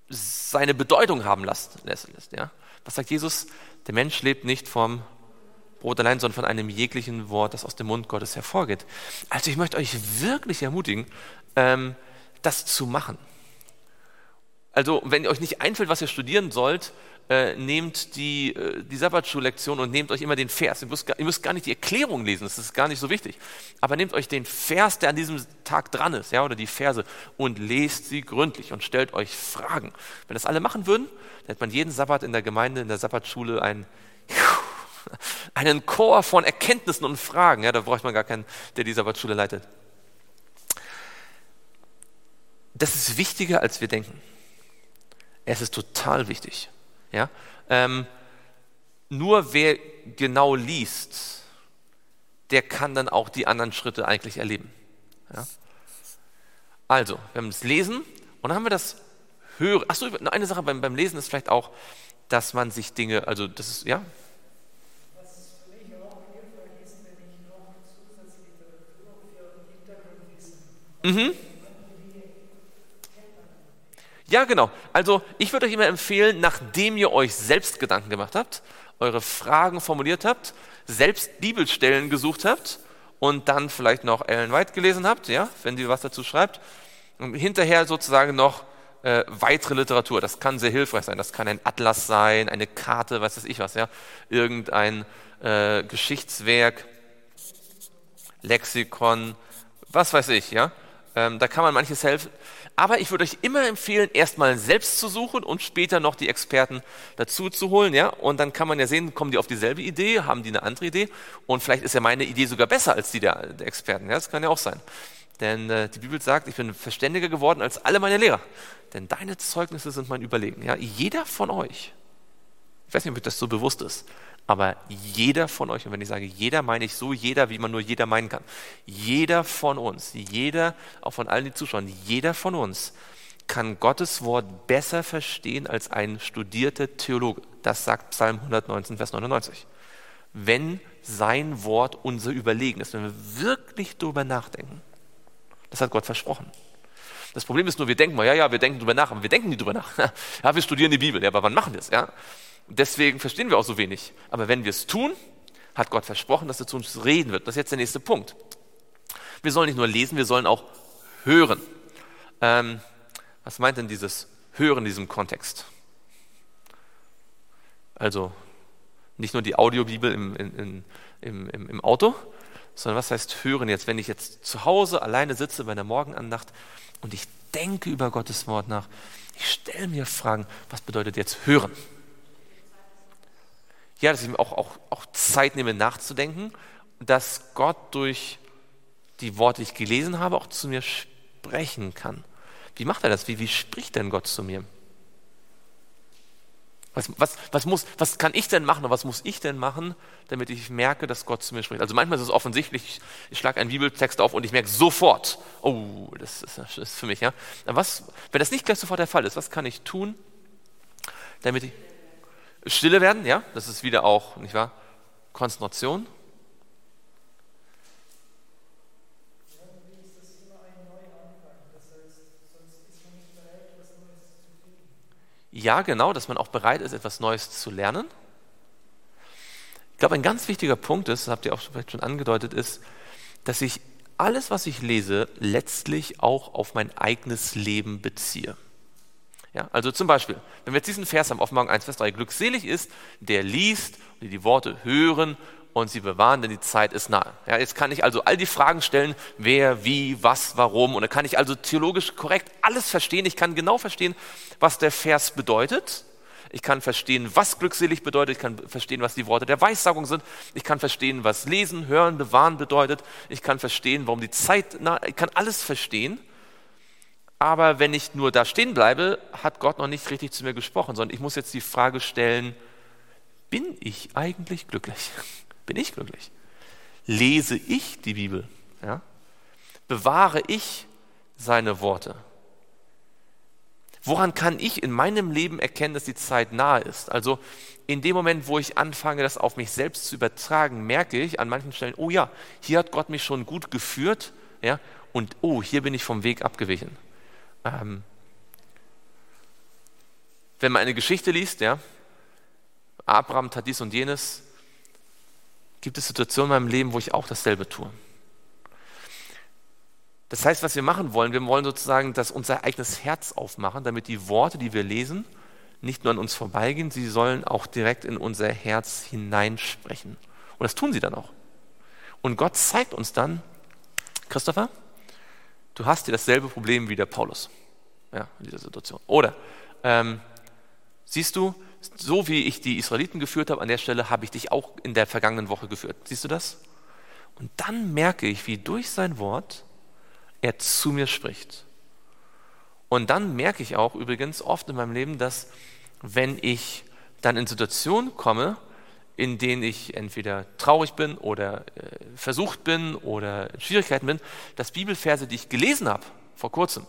seine Bedeutung haben lässt, lässt ja? was sagt Jesus? Der Mensch lebt nicht vom Brot allein, sondern von einem jeglichen Wort, das aus dem Mund Gottes hervorgeht. Also ich möchte euch wirklich ermutigen, ähm, das zu machen. Also wenn euch nicht einfällt, was ihr studieren sollt, äh, nehmt die, äh, die Sabbatschullektion und nehmt euch immer den Vers. Ihr müsst, ihr müsst, gar nicht die Erklärung lesen, das ist gar nicht so wichtig. Aber nehmt euch den Vers, der an diesem Tag dran ist, ja, oder die Verse und lest sie gründlich und stellt euch Fragen. Wenn das alle machen würden, dann hätte man jeden Sabbat in der Gemeinde, in der Sabbatschule einen, einen Chor von Erkenntnissen und Fragen. Ja, da braucht man gar keinen, der die Sabbatschule leitet. Das ist wichtiger, als wir denken. Es ist total wichtig. Ja? Ähm, nur wer genau liest, der kann dann auch die anderen Schritte eigentlich erleben. Ja? Also, wir haben das Lesen und dann haben wir das Hören. Achso, eine Sache beim, beim Lesen ist vielleicht auch, dass man sich Dinge, also das ist, ja? Was für mich auch hilfreich ist, wenn ich noch Zusatzliteratur für Hintergrundwissen. Mhm. Ja, genau. Also ich würde euch immer empfehlen, nachdem ihr euch selbst Gedanken gemacht habt, eure Fragen formuliert habt, selbst Bibelstellen gesucht habt und dann vielleicht noch Ellen White gelesen habt, ja, wenn sie was dazu schreibt, und hinterher sozusagen noch äh, weitere Literatur. Das kann sehr hilfreich sein. Das kann ein Atlas sein, eine Karte, was weiß ich was, ja, irgendein äh, Geschichtswerk, Lexikon, was weiß ich, ja. Ähm, da kann man manches helfen. Aber ich würde euch immer empfehlen, erstmal selbst zu suchen und später noch die Experten dazu zu holen. Ja? Und dann kann man ja sehen, kommen die auf dieselbe Idee, haben die eine andere Idee. Und vielleicht ist ja meine Idee sogar besser als die der, der Experten. Ja? Das kann ja auch sein. Denn äh, die Bibel sagt, ich bin verständiger geworden als alle meine Lehrer. Denn deine Zeugnisse sind mein Überlegen. Ja? Jeder von euch, ich weiß nicht, ob euch das so bewusst ist, aber jeder von euch, und wenn ich sage jeder, meine ich so jeder, wie man nur jeder meinen kann. Jeder von uns, jeder, auch von allen, die zuschauen, jeder von uns kann Gottes Wort besser verstehen als ein studierter Theologe. Das sagt Psalm 119, Vers 99. Wenn sein Wort unser Überlegen ist, wenn wir wirklich darüber nachdenken. Das hat Gott versprochen. Das Problem ist nur, wir denken mal, ja, ja, wir denken darüber nach, aber wir denken nicht darüber nach. Ja, wir studieren die Bibel, ja, aber wann machen wir es? Ja? Deswegen verstehen wir auch so wenig. Aber wenn wir es tun, hat Gott versprochen, dass er zu uns reden wird. Das ist jetzt der nächste Punkt. Wir sollen nicht nur lesen, wir sollen auch hören. Ähm, was meint denn dieses Hören in diesem Kontext? Also nicht nur die Audiobibel im, im, im, im, Auto, sondern was heißt hören jetzt, wenn ich jetzt zu Hause alleine sitze bei der Morgenandacht und ich denke über Gottes Wort nach. Ich stelle mir Fragen, was bedeutet jetzt hören? Ja, dass ich mir auch, auch, auch Zeit nehme nachzudenken, dass Gott durch die Worte, die ich gelesen habe, auch zu mir sprechen kann. Wie macht er das? Wie, wie spricht denn Gott zu mir? Was, was, was, muss, was kann ich denn machen oder was muss ich denn machen, damit ich merke, dass Gott zu mir spricht? Also manchmal ist es offensichtlich, ich, schlage einen Bibeltext auf und ich merke sofort, oh, das ist, das ist für mich. Ja? Was, wenn das nicht gleich sofort der Fall ist, was kann ich tun, damit ich stille werden? Ja, das ist wieder auch, nicht wahr? Konzentration. Ja, genau, dass man auch bereit ist, etwas Neues zu lernen. Ich glaube, ein ganz wichtiger Punkt ist, das habt ihr auch vielleicht schon angedeutet, ist, dass ich alles, was ich lese, letztlich auch auf mein eigenes Leben beziehe. Ja, also zum Beispiel, wenn wir jetzt diesen Vers haben, Offenbarung 1, Vers 3, glückselig ist, der liest die, die Worte hören und sie bewahren, denn die Zeit ist nahe. Ja, jetzt kann ich also all die Fragen stellen, wer, wie, was, warum. Und dann kann ich also theologisch korrekt alles verstehen. Ich kann genau verstehen, was der Vers bedeutet. Ich kann verstehen, was glückselig bedeutet. Ich kann verstehen, was die Worte der Weissagung sind. Ich kann verstehen, was lesen, hören, bewahren bedeutet. Ich kann verstehen, warum die Zeit nahe. Ich kann alles verstehen. Aber wenn ich nur da stehen bleibe, hat Gott noch nicht richtig zu mir gesprochen, sondern ich muss jetzt die Frage stellen, bin ich eigentlich glücklich? bin ich glücklich? Lese ich die Bibel? Ja? Bewahre ich seine Worte? Woran kann ich in meinem Leben erkennen, dass die Zeit nahe ist? Also in dem Moment, wo ich anfange, das auf mich selbst zu übertragen, merke ich an manchen Stellen, oh ja, hier hat Gott mich schon gut geführt, ja, und oh, hier bin ich vom Weg abgewichen. Ähm, wenn man eine Geschichte liest, ja, Abraham tat dies und jenes, gibt es Situationen in meinem Leben, wo ich auch dasselbe tue. Das heißt, was wir machen wollen, wir wollen sozusagen das unser eigenes Herz aufmachen, damit die Worte, die wir lesen, nicht nur an uns vorbeigehen, sie sollen auch direkt in unser Herz hineinsprechen. Und das tun sie dann auch. Und Gott zeigt uns dann, Christopher, du hast hier dasselbe Problem wie der Paulus ja, in dieser Situation. Oder ähm, siehst du, so wie ich die Israeliten geführt habe, an der Stelle habe ich dich auch in der vergangenen Woche geführt. Siehst du das? Und dann merke ich, wie durch sein Wort er zu mir spricht. Und dann merke ich auch übrigens oft in meinem Leben, dass wenn ich dann in Situationen komme, in denen ich entweder traurig bin oder äh, versucht bin oder in Schwierigkeiten bin, dass Bibelverse, die ich gelesen habe vor kurzem,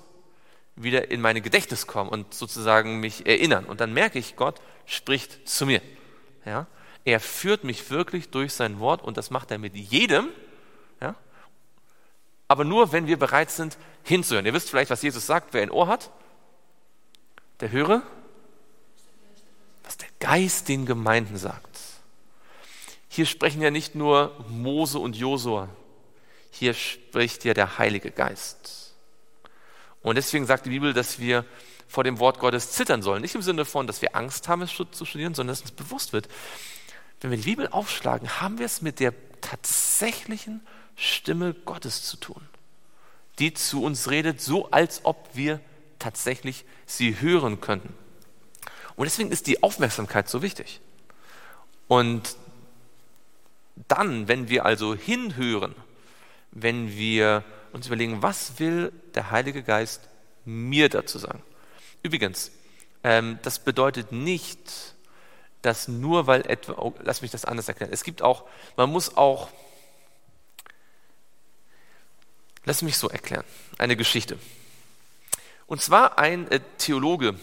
wieder in meine Gedächtnis kommen und sozusagen mich erinnern. Und dann merke ich, Gott spricht zu mir. Ja? Er führt mich wirklich durch sein Wort und das macht er mit jedem, ja? aber nur, wenn wir bereit sind, hinzuhören. Ihr wisst vielleicht, was Jesus sagt, wer ein Ohr hat, der höre, was der Geist den Gemeinden sagt. Hier sprechen ja nicht nur Mose und Josua, hier spricht ja der Heilige Geist. Und deswegen sagt die Bibel, dass wir vor dem Wort Gottes zittern sollen. Nicht im Sinne von, dass wir Angst haben, es zu studieren, sondern dass uns bewusst wird, wenn wir die Bibel aufschlagen, haben wir es mit der tatsächlichen Stimme Gottes zu tun, die zu uns redet, so als ob wir tatsächlich sie hören könnten. Und deswegen ist die Aufmerksamkeit so wichtig. Und dann, wenn wir also hinhören, wenn wir uns überlegen, was will der Heilige Geist mir dazu sagen. Übrigens, ähm, das bedeutet nicht, dass nur weil etwa, oh, lass mich das anders erklären. Es gibt auch, man muss auch, lass mich so erklären, eine Geschichte. Und zwar ein äh, Theologe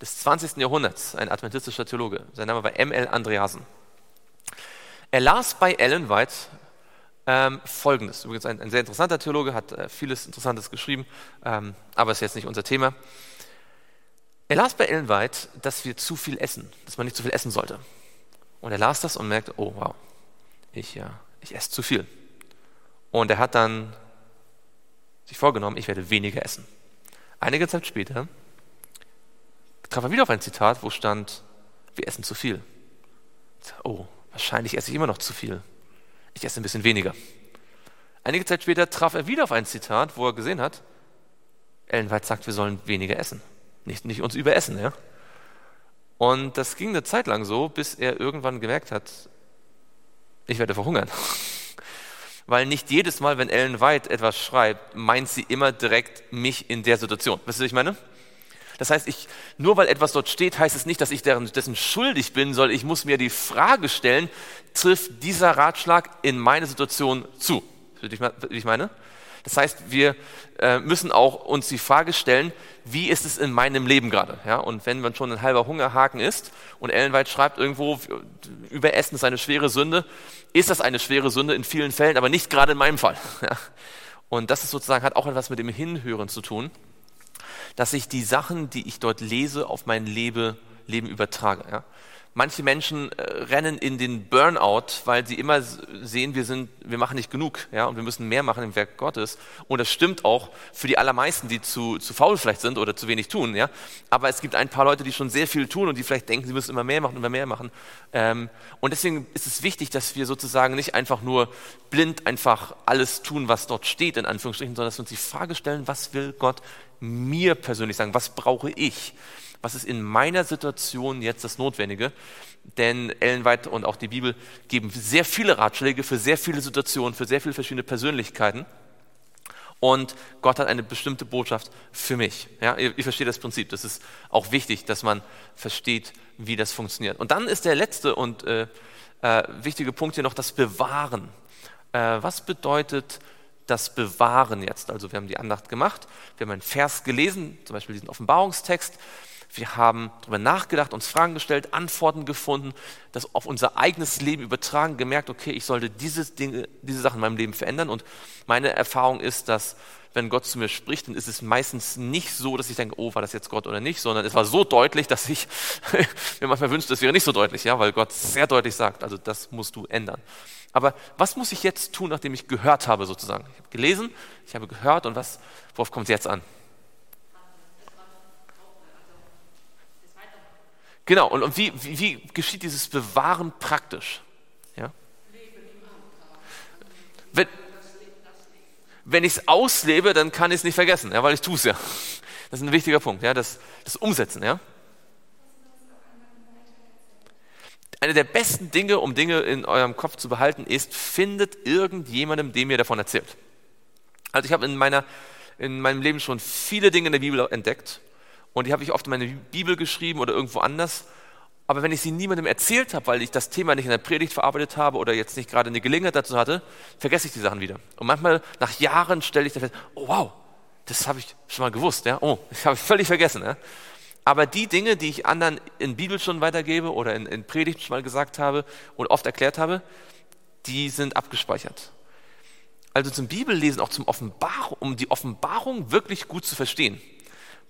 des 20. Jahrhunderts, ein adventistischer Theologe, sein Name war M.L. Andreasen. Er las bei Ellen White ähm, Folgendes. Übrigens ein, ein, sehr interessanter Theologe, hat äh, vieles Interessantes geschrieben, ähm, aber ist jetzt nicht unser Thema. Er las bei Ellen White, dass wir zu viel essen, dass man nicht zu viel essen sollte. Und er las das und merkte, oh wow, ich, ja, ich esse zu viel. Und er hat dann sich vorgenommen, ich werde weniger essen. Einige Zeit später traf er wieder auf ein Zitat, wo stand, wir essen zu viel. Oh, wahrscheinlich esse ich immer noch zu viel ich esse ein bisschen weniger. Einige Zeit später traf er wieder auf ein Zitat, wo er gesehen hat, Ellen White sagt, wir sollen weniger essen. Nicht, nicht uns überessen, ja. Und das ging eine Zeit lang so, bis er irgendwann gemerkt hat, ich werde verhungern. Weil nicht jedes Mal, wenn Ellen White etwas schreibt, meint sie immer direkt mich in der Situation. Wisst ihr, was ich meine? Das heißt, ich, nur weil etwas dort steht, heißt es nicht, dass ich dessen schuldig bin, sondern ich muss mir die Frage stellen, trifft dieser Ratschlag in meine Situation zu? Wie ich meine? Das heißt, wir äh, müssen auch uns die Frage stellen, wie ist es in meinem Leben gerade? Ja, und wenn man schon ein halber Hungerhaken ist und Ellen White schreibt irgendwo, Überessen ist eine schwere Sünde, ist das eine schwere Sünde in vielen Fällen, aber nicht gerade in meinem Fall. Ja. Und das ist sozusagen, hat auch etwas mit dem Hinhören zu tun, dass ich die Sachen, die ich dort lese, auf mein Leben, Leben übertrage. Ja. Manche Menschen äh, rennen in den Burnout, weil sie immer sehen, wir, sind, wir machen nicht genug ja, und wir müssen mehr machen im Werk Gottes. Und das stimmt auch für die allermeisten, die zu, zu faul vielleicht sind oder zu wenig tun. Ja. Aber es gibt ein paar Leute, die schon sehr viel tun und die vielleicht denken, sie müssen immer mehr machen, immer mehr machen. Ähm, und deswegen ist es wichtig, dass wir sozusagen nicht einfach nur blind einfach alles tun, was dort steht, in Anführungsstrichen, sondern dass wir uns die Frage stellen, was will Gott mir persönlich sagen, was brauche ich? Was ist in meiner Situation jetzt das Notwendige? Denn Ellen White und auch die Bibel geben sehr viele Ratschläge für sehr viele Situationen, für sehr viele verschiedene Persönlichkeiten. Und Gott hat eine bestimmte Botschaft für mich. Ja, ihr, ihr versteht das Prinzip. Das ist auch wichtig, dass man versteht, wie das funktioniert. Und dann ist der letzte und äh, äh, wichtige Punkt hier noch das Bewahren. Äh, was bedeutet das Bewahren jetzt? Also wir haben die Andacht gemacht, wir haben einen Vers gelesen, zum Beispiel diesen Offenbarungstext. Wir haben darüber nachgedacht, uns Fragen gestellt, Antworten gefunden, das auf unser eigenes Leben übertragen, gemerkt, okay, ich sollte diese Dinge, diese Sachen in meinem Leben verändern. Und meine Erfahrung ist, dass wenn Gott zu mir spricht, dann ist es meistens nicht so, dass ich denke, oh, war das jetzt Gott oder nicht, sondern es war so deutlich, dass ich mir manchmal wünschte, es wäre nicht so deutlich, ja, weil Gott sehr deutlich sagt, also das musst du ändern. Aber was muss ich jetzt tun, nachdem ich gehört habe, sozusagen? Ich habe gelesen, ich habe gehört und was, worauf kommt es jetzt an? Genau, und, und wie, wie, wie, geschieht dieses Bewahren praktisch? Ja? Wenn, wenn ich es auslebe, dann kann ich es nicht vergessen, ja, weil ich tue es ja. Das ist ein wichtiger Punkt, ja, das, das Umsetzen. Ja? Eine der besten Dinge, um Dinge in eurem Kopf zu behalten, ist, findet irgendjemandem, dem ihr davon erzählt. Also ich habe in, in meinem Leben schon viele Dinge in der Bibel entdeckt und die habe ich oft in meine Bibel geschrieben oder irgendwo anders. Aber wenn ich sie niemandem erzählt habe, weil ich das Thema nicht in der Predigt verarbeitet habe oder jetzt nicht gerade eine Gelegenheit dazu hatte, vergesse ich die Sachen wieder. Und manchmal nach Jahren stelle ich dann fest, oh wow, das habe ich schon mal gewusst. Ja? Oh, ich habe völlig vergessen. Ja? Aber die Dinge, die ich anderen in Bibel schon weitergebe oder in, in Predigt schon mal gesagt habe und oft erklärt habe, die sind abgespeichert. Also zum Bibellesen, auch zum Offenbarung, um die Offenbarung wirklich gut zu verstehen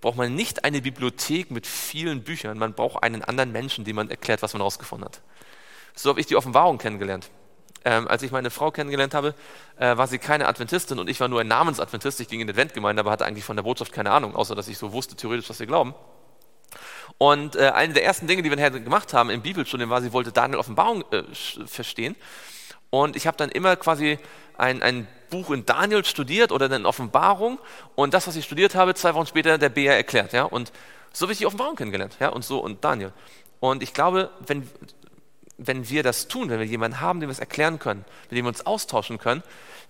braucht man nicht eine Bibliothek mit vielen Büchern, man braucht einen anderen Menschen, dem man erklärt, was man herausgefunden hat. So habe ich die Offenbarung kennengelernt. Ähm, als ich meine Frau kennengelernt habe, äh, war sie keine Adventistin und ich war nur ein Namensadventist. Ich ging in die Adventgemeinde, aber hatte eigentlich von der Botschaft keine Ahnung, außer dass ich so wusste theoretisch, was wir glauben. Und äh, eine der ersten Dinge, die wir nachher gemacht haben im Bibelstudium, war, sie wollte Daniel Offenbarung äh, verstehen. Und ich habe dann immer quasi ein, ein Buch in Daniel studiert oder in Offenbarung und das, was ich studiert habe, zwei Wochen später der Bär erklärt. Ja? Und so habe ich die Offenbarung kennengelernt. Ja? Und so und Daniel. Und ich glaube, wenn, wenn wir das tun, wenn wir jemanden haben, dem wir es erklären können, mit dem wir uns austauschen können,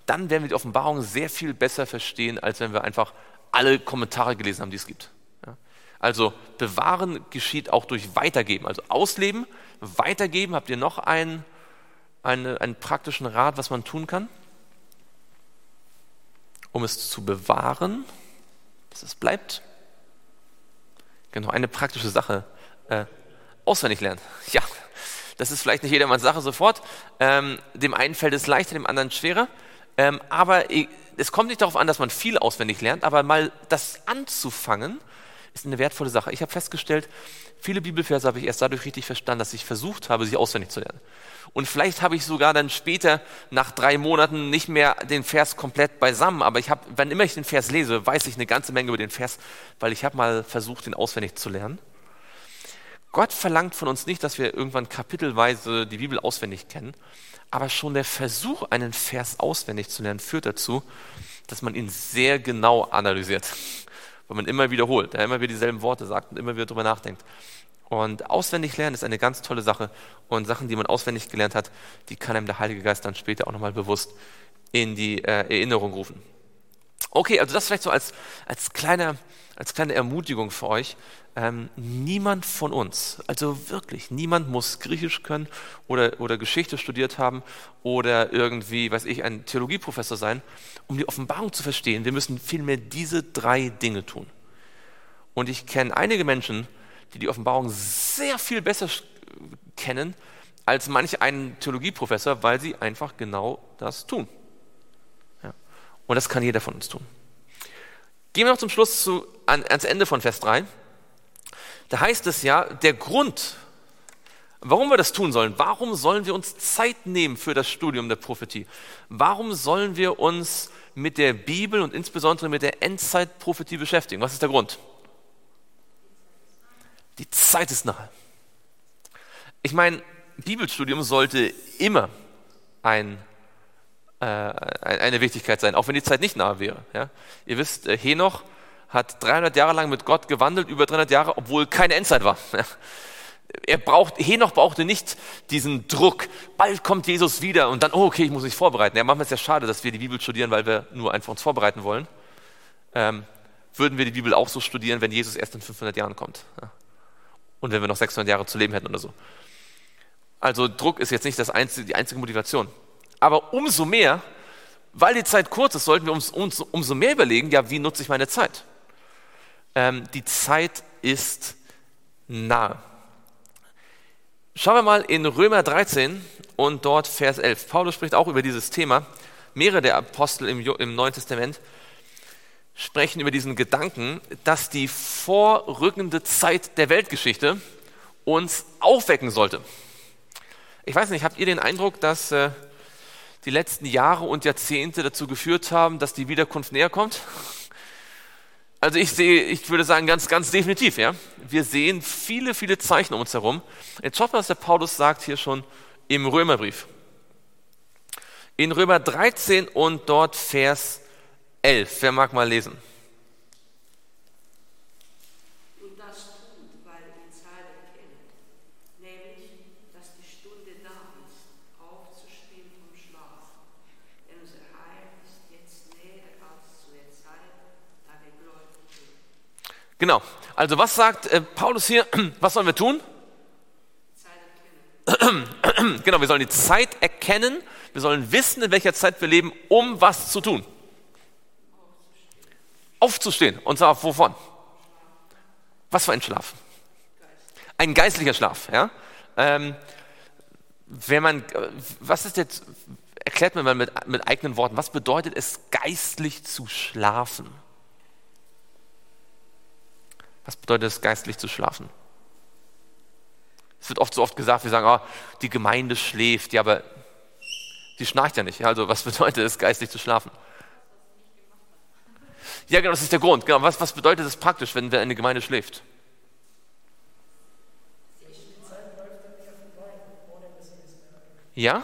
dann werden wir die Offenbarung sehr viel besser verstehen, als wenn wir einfach alle Kommentare gelesen haben, die es gibt. Ja? Also bewahren geschieht auch durch Weitergeben. Also ausleben, weitergeben. Habt ihr noch einen, eine, einen praktischen Rat, was man tun kann? um es zu bewahren, dass es bleibt. Genau, eine praktische Sache. Äh, auswendig lernen. Ja, das ist vielleicht nicht jedermanns Sache sofort. Ähm, dem einen fällt es leichter, dem anderen schwerer. Ähm, aber es kommt nicht darauf an, dass man viel auswendig lernt, aber mal das anzufangen, ist eine wertvolle Sache. Ich habe festgestellt, viele Bibelverse habe ich erst dadurch richtig verstanden, dass ich versucht habe, sie auswendig zu lernen. Und vielleicht habe ich sogar dann später nach drei Monaten nicht mehr den Vers komplett beisammen. Aber ich habe, wenn immer ich den Vers lese, weiß ich eine ganze Menge über den Vers, weil ich habe mal versucht, den auswendig zu lernen. Gott verlangt von uns nicht, dass wir irgendwann kapitelweise die Bibel auswendig kennen, aber schon der Versuch, einen Vers auswendig zu lernen, führt dazu, dass man ihn sehr genau analysiert. Weil man immer wiederholt, ja, immer wieder dieselben Worte sagt und immer wieder drüber nachdenkt. Und auswendig lernen ist eine ganz tolle Sache. Und Sachen, die man auswendig gelernt hat, die kann einem der Heilige Geist dann später auch nochmal bewusst in die äh, Erinnerung rufen. Okay, also das vielleicht so als, als, kleine, als kleine Ermutigung für euch. Ähm, niemand von uns, also wirklich, niemand muss Griechisch können oder, oder Geschichte studiert haben oder irgendwie, weiß ich, ein Theologieprofessor sein, um die Offenbarung zu verstehen. Wir müssen vielmehr diese drei Dinge tun. Und ich kenne einige Menschen, die die Offenbarung sehr viel besser kennen als manch einen Theologieprofessor, weil sie einfach genau das tun. Und das kann jeder von uns tun. Gehen wir noch zum Schluss zu, an, ans Ende von Vers 3. Da heißt es ja, der Grund, warum wir das tun sollen, warum sollen wir uns Zeit nehmen für das Studium der Prophetie? Warum sollen wir uns mit der Bibel und insbesondere mit der Endzeitprophetie beschäftigen? Was ist der Grund? Die Zeit ist nahe. Ich meine, Bibelstudium sollte immer ein, eine Wichtigkeit sein, auch wenn die Zeit nicht nahe wäre. Ja? Ihr wisst, äh, Henoch hat 300 Jahre lang mit Gott gewandelt, über 300 Jahre, obwohl keine Endzeit war. Er braucht, Henoch brauchte nicht diesen Druck, bald kommt Jesus wieder und dann, oh okay, ich muss mich vorbereiten. Ja, manchmal ist es ja schade, dass wir die Bibel studieren, weil wir nur einfach uns vorbereiten wollen. Ähm, würden wir die Bibel auch so studieren, wenn Jesus erst in 500 Jahren kommt. Ja und wenn wir noch 600 Jahre zu leben hätten oder so. Also Druck ist jetzt nicht das einzige, die einzige Motivation. Aber umso mehr, weil die Zeit kurz ist, sollten wir uns, umso mehr überlegen, ja, wie nutze ich meine Zeit? Ähm, die Zeit ist nahe. Schauen wir mal in Römer 13 und dort Vers 11. Paulus spricht auch über dieses Thema. Mehrere der Apostel im, im Neuen Testament sprechen über diesen Gedanken, dass die vorrückende Zeit der Weltgeschichte uns aufwecken sollte. Ich weiß nicht, habt ihr den Eindruck, dass äh, die letzten Jahre und Jahrzehnte dazu geführt haben, dass die Wiederkunft näher kommt? Also ich sehe, ich würde sagen, ganz, ganz definitiv, ja. Wir sehen viele, viele Zeichen um uns herum. Jetzt schaut mal, was der Paulus sagt hier schon im Römerbrief. In Römer 13 und dort Vers 11. Wer mag mal lesen? Und das tut, weil die Zeit erkennt, nämlich, dass die Stunde da ist, aufzustehen vom Schlaf. Denn unser Heil ist jetzt näher als zu der Zeit, da wir gläubig sind. Genau. Also was sagt äh, Paulus hier? Was sollen wir tun? Genau, wir sollen die Zeit erkennen. Wir sollen wissen, in welcher Zeit wir leben, um was zu tun aufzustehen. Und zwar wovon? Was für ein Schlaf? Ein geistlicher Schlaf. Ja? Ähm, wenn man, was ist jetzt, erklärt mir mal mit, mit eigenen Worten, was bedeutet es, geistlich zu schlafen? Was bedeutet es, geistlich zu schlafen? Es wird oft so oft gesagt, wir sagen, oh, die Gemeinde schläft, ja, aber die schnarcht ja nicht. Also was bedeutet es, geistlich zu schlafen? Ja, genau, das ist der Grund. Genau. Was, was bedeutet das praktisch, wenn eine Gemeinde schläft? Ja,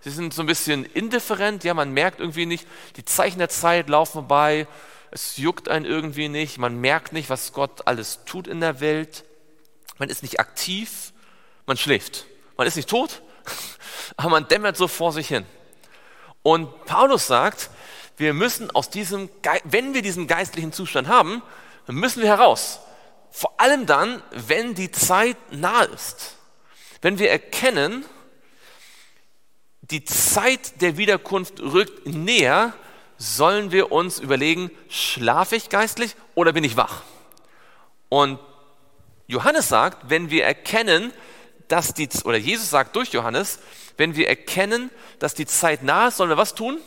sie sind so ein bisschen indifferent, ja, man merkt irgendwie nicht, die Zeichen der Zeit laufen vorbei, es juckt einen irgendwie nicht, man merkt nicht, was Gott alles tut in der Welt, man ist nicht aktiv, man schläft. Man ist nicht tot, aber man dämmert so vor sich hin. Und Paulus sagt, wir müssen aus diesem, wenn wir diesen geistlichen Zustand haben, dann müssen wir heraus. Vor allem dann, wenn die Zeit nah ist. Wenn wir erkennen, die Zeit der Wiederkunft rückt näher, sollen wir uns überlegen, schlafe ich geistlich oder bin ich wach? Und Johannes sagt, wenn wir erkennen, dass die, oder Jesus sagt durch Johannes, wenn wir erkennen, dass die Zeit nah ist, sollen wir was tun?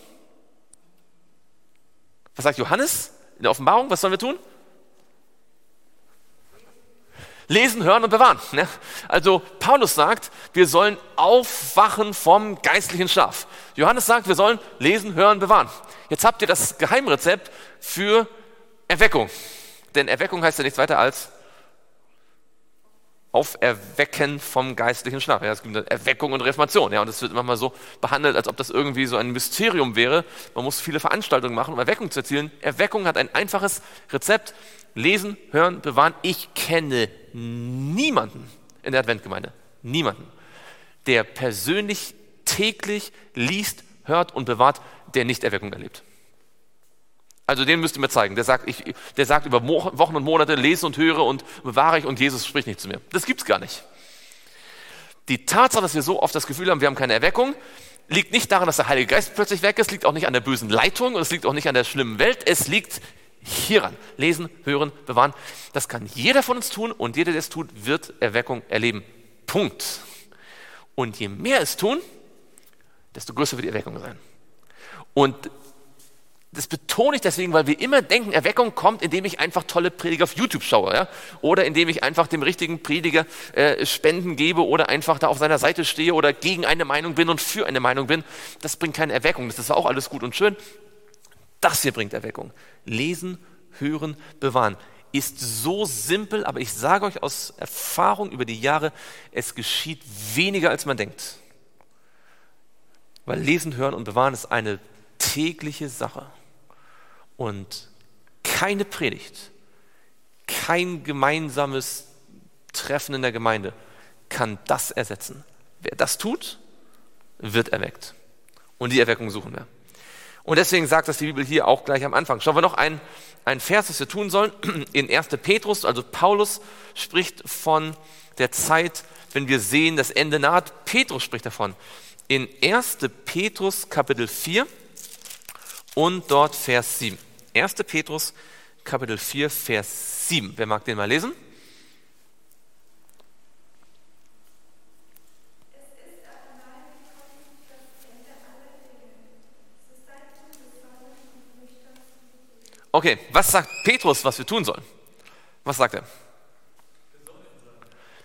Was sagt Johannes in der Offenbarung? Was sollen wir tun? Lesen, hören und bewahren. Ne? Also Paulus sagt, wir sollen aufwachen vom geistlichen Schlaf. Johannes sagt, wir sollen lesen, hören, bewahren. Jetzt habt ihr das Geheimrezept für Erweckung. Denn Erweckung heißt ja nichts weiter als Auferwecken vom geistlichen Schlaf. Ja, es gibt Erweckung und Reformation. Ja, und das wird immer mal so behandelt, als ob das irgendwie so ein Mysterium wäre. Man muss viele Veranstaltungen machen, um Erweckung zu erzielen. Erweckung hat ein einfaches Rezept. Lesen, hören, bewahren. Ich kenne niemanden in der Adventgemeinde, niemanden, der persönlich täglich liest, hört und bewahrt, der nicht Erweckung erlebt. Also den müsst ihr mir zeigen. Der sagt, ich, der sagt über Wochen und Monate, lese und höre und bewahre ich und Jesus spricht nicht zu mir. Das gibt's gar nicht. Die Tatsache, dass wir so oft das Gefühl haben, wir haben keine Erweckung, liegt nicht daran, dass der Heilige Geist plötzlich weg ist, liegt auch nicht an der bösen Leitung und es liegt auch nicht an der schlimmen Welt. Es liegt hieran. Lesen, hören, bewahren. Das kann jeder von uns tun und jeder, der es tut, wird Erweckung erleben. Punkt. Und je mehr es tun, desto größer wird die Erweckung sein. Und das betone ich deswegen, weil wir immer denken, Erweckung kommt, indem ich einfach tolle Prediger auf YouTube schaue, ja? oder indem ich einfach dem richtigen Prediger äh, Spenden gebe oder einfach da auf seiner Seite stehe oder gegen eine Meinung bin und für eine Meinung bin. Das bringt keine Erweckung. Das ist auch alles gut und schön. Das hier bringt Erweckung. Lesen, hören, bewahren. Ist so simpel, aber ich sage euch aus Erfahrung über die Jahre, es geschieht weniger, als man denkt. Weil Lesen, Hören und Bewahren ist eine tägliche Sache. Und keine Predigt, kein gemeinsames Treffen in der Gemeinde kann das ersetzen. Wer das tut, wird erweckt. Und die Erweckung suchen wir. Und deswegen sagt das die Bibel hier auch gleich am Anfang. Schauen wir noch ein, ein Vers, was wir tun sollen. In 1. Petrus, also Paulus spricht von der Zeit, wenn wir sehen, das Ende naht. Petrus spricht davon. In 1. Petrus Kapitel 4 und dort Vers 7. 1. Petrus, Kapitel 4, Vers 7. Wer mag den mal lesen? Okay, was sagt Petrus, was wir tun sollen? Was sagt er?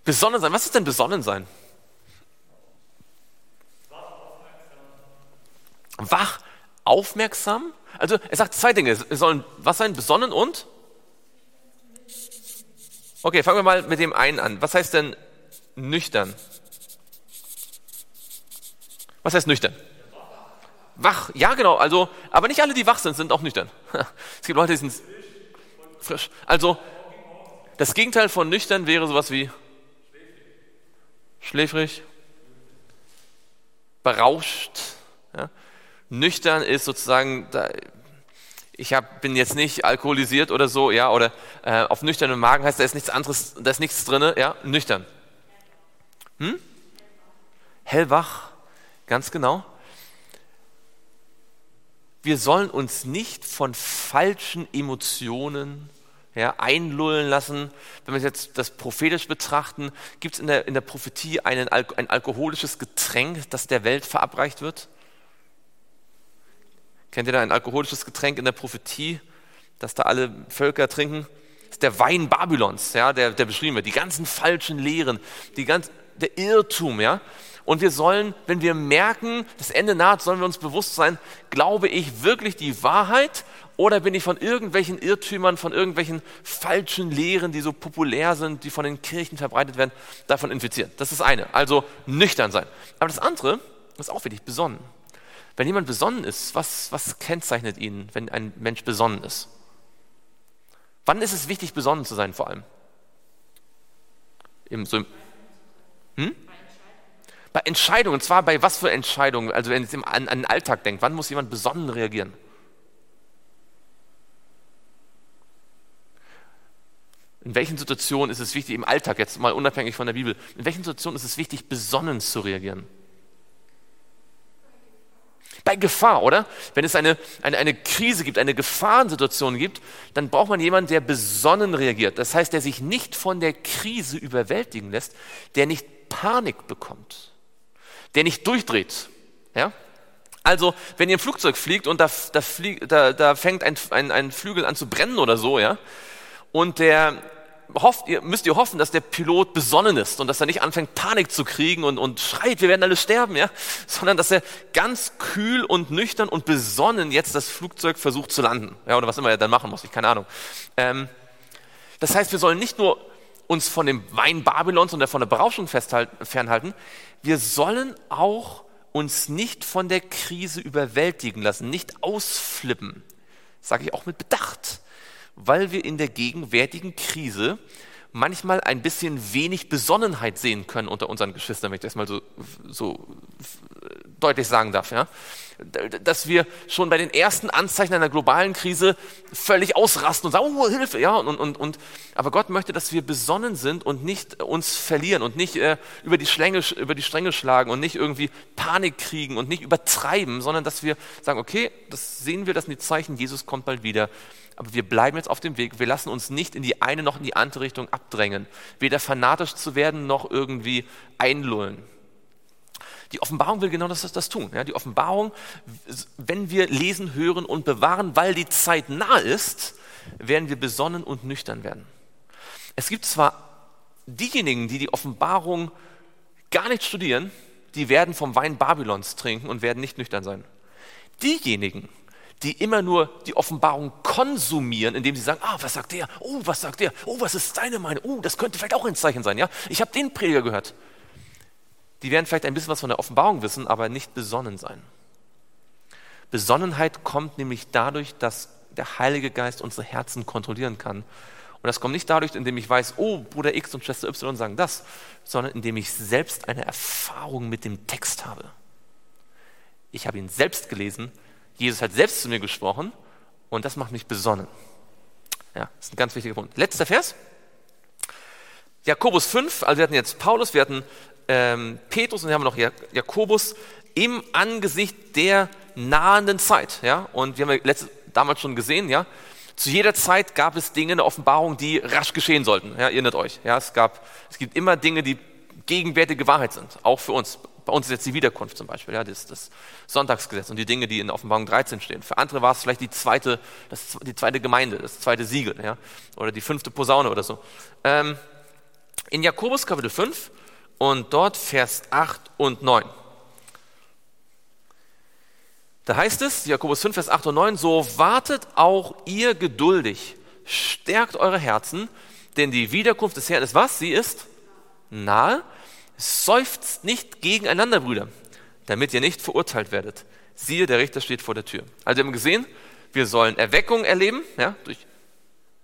Besonnen sein. Was ist denn besonnen sein? Wach, aufmerksam. Also er sagt zwei Dinge. Es sollen was sein? Besonnen und? Okay, fangen wir mal mit dem einen an. Was heißt denn nüchtern? Was heißt nüchtern? Wach, ja genau, also, aber nicht alle, die wach sind, sind auch nüchtern. Es gibt Leute, die sind frisch. Also, das Gegenteil von nüchtern wäre sowas wie schläfrig, berauscht. Ja? Nüchtern ist sozusagen, da, ich hab, bin jetzt nicht alkoholisiert oder so, ja, oder äh, auf nüchternem Magen heißt, da ist nichts anderes, da ist nichts drin, ja, nüchtern. Hm? Hellwach, ganz genau. Wir sollen uns nicht von falschen Emotionen ja, einlullen lassen. Wenn wir jetzt das prophetisch betrachten, gibt es in der, in der Prophetie einen, ein alkoholisches Getränk, das der Welt verabreicht wird? Kennt ihr da ein alkoholisches Getränk in der Prophetie, das da alle Völker trinken? Das ist der Wein Babylons, ja, der, der beschrieben wird. Die ganzen falschen Lehren, die ganz, der Irrtum, ja. Und wir sollen, wenn wir merken, das Ende naht, sollen wir uns bewusst sein, glaube ich wirklich die Wahrheit oder bin ich von irgendwelchen Irrtümern, von irgendwelchen falschen Lehren, die so populär sind, die von den Kirchen verbreitet werden, davon infiziert? Das ist das eine. Also nüchtern sein. Aber das andere ist auch wichtig, besonnen. Wenn jemand besonnen ist, was, was kennzeichnet ihn, wenn ein Mensch besonnen ist? Wann ist es wichtig, besonnen zu sein vor allem? Im, so, hm? Bei Entscheidungen, und zwar bei was für Entscheidungen? Also wenn es an, an den Alltag denkt, wann muss jemand besonnen reagieren? In welchen Situationen ist es wichtig, im Alltag, jetzt mal unabhängig von der Bibel, in welchen Situationen ist es wichtig, besonnen zu reagieren? Bei Gefahr, oder? Wenn es eine, eine, eine Krise gibt, eine Gefahrensituation gibt, dann braucht man jemanden, der besonnen reagiert. Das heißt, der sich nicht von der Krise überwältigen lässt, der nicht Panik bekommt, der nicht durchdreht. Ja? Also, wenn ihr im Flugzeug fliegt und da, da, flieg, da, da fängt ein, ein, ein Flügel an zu brennen oder so, ja, und der, hofft, ihr, müsst ihr hoffen, dass der Pilot besonnen ist und dass er nicht anfängt, Panik zu kriegen und, und schreit, wir werden alle sterben, ja, sondern dass er ganz kühl und nüchtern und besonnen jetzt das Flugzeug versucht zu landen, ja, oder was immer er dann machen muss, ich keine Ahnung. Ähm, das heißt, wir sollen nicht nur uns von dem Wein Babylons und von der Berauschung fernhalten. Wir sollen auch uns nicht von der Krise überwältigen lassen, nicht ausflippen. Sage ich auch mit Bedacht, weil wir in der gegenwärtigen Krise manchmal ein bisschen wenig Besonnenheit sehen können unter unseren Geschwistern, wenn ich das mal so, so deutlich sagen darf. Ja? Dass wir schon bei den ersten Anzeichen einer globalen Krise völlig ausrasten und sagen, oh, Hilfe, ja, und, und, und, aber Gott möchte, dass wir besonnen sind und nicht uns verlieren und nicht äh, über, die Schlänge, über die Stränge schlagen und nicht irgendwie Panik kriegen und nicht übertreiben, sondern dass wir sagen, okay, das sehen wir, das sind die Zeichen, Jesus kommt bald wieder aber wir bleiben jetzt auf dem Weg. Wir lassen uns nicht in die eine noch in die andere Richtung abdrängen. Weder fanatisch zu werden, noch irgendwie einlullen. Die Offenbarung will genau das, das tun. Ja, die Offenbarung, wenn wir lesen, hören und bewahren, weil die Zeit nah ist, werden wir besonnen und nüchtern werden. Es gibt zwar diejenigen, die die Offenbarung gar nicht studieren, die werden vom Wein Babylons trinken und werden nicht nüchtern sein. Diejenigen, die immer nur die Offenbarung konsumieren, indem sie sagen, ah, was sagt der? Oh, was sagt der? Oh, was ist deine Meinung? Oh, das könnte vielleicht auch ein Zeichen sein, ja? Ich habe den Prediger gehört. Die werden vielleicht ein bisschen was von der Offenbarung wissen, aber nicht besonnen sein. Besonnenheit kommt nämlich dadurch, dass der Heilige Geist unsere Herzen kontrollieren kann. Und das kommt nicht dadurch, indem ich weiß, oh, Bruder X und Schwester Y sagen das, sondern indem ich selbst eine Erfahrung mit dem Text habe. Ich habe ihn selbst gelesen Jesus hat selbst zu mir gesprochen und das macht mich besonnen. Ja, das ist ein ganz wichtiger Punkt. Letzter Vers. Jakobus 5, also wir hatten jetzt Paulus, wir hatten ähm, Petrus und wir haben noch Jakobus im Angesicht der nahenden Zeit. Ja? Und wir haben ja letzte, damals schon gesehen, ja, zu jeder Zeit gab es Dinge in der Offenbarung, die rasch geschehen sollten. Ja, erinnert euch. Ja, es, gab, es gibt immer Dinge, die gegenwärtige Wahrheit sind, auch für uns. Bei uns ist jetzt die Wiederkunft zum Beispiel, ja, das, das Sonntagsgesetz und die Dinge, die in Offenbarung 13 stehen. Für andere war es vielleicht die zweite, das, die zweite Gemeinde, das zweite Siegel, ja, oder die fünfte Posaune oder so. Ähm, in Jakobus Kapitel 5 und dort Vers 8 und 9. Da heißt es, Jakobus 5, Vers 8 und 9, so wartet auch ihr geduldig, stärkt eure Herzen, denn die Wiederkunft des Herrn ist was? Sie ist nahe. Seufzt nicht gegeneinander, Brüder, damit ihr nicht verurteilt werdet. Siehe, der Richter steht vor der Tür. Also wir haben gesehen, wir sollen Erweckung erleben, ja, durch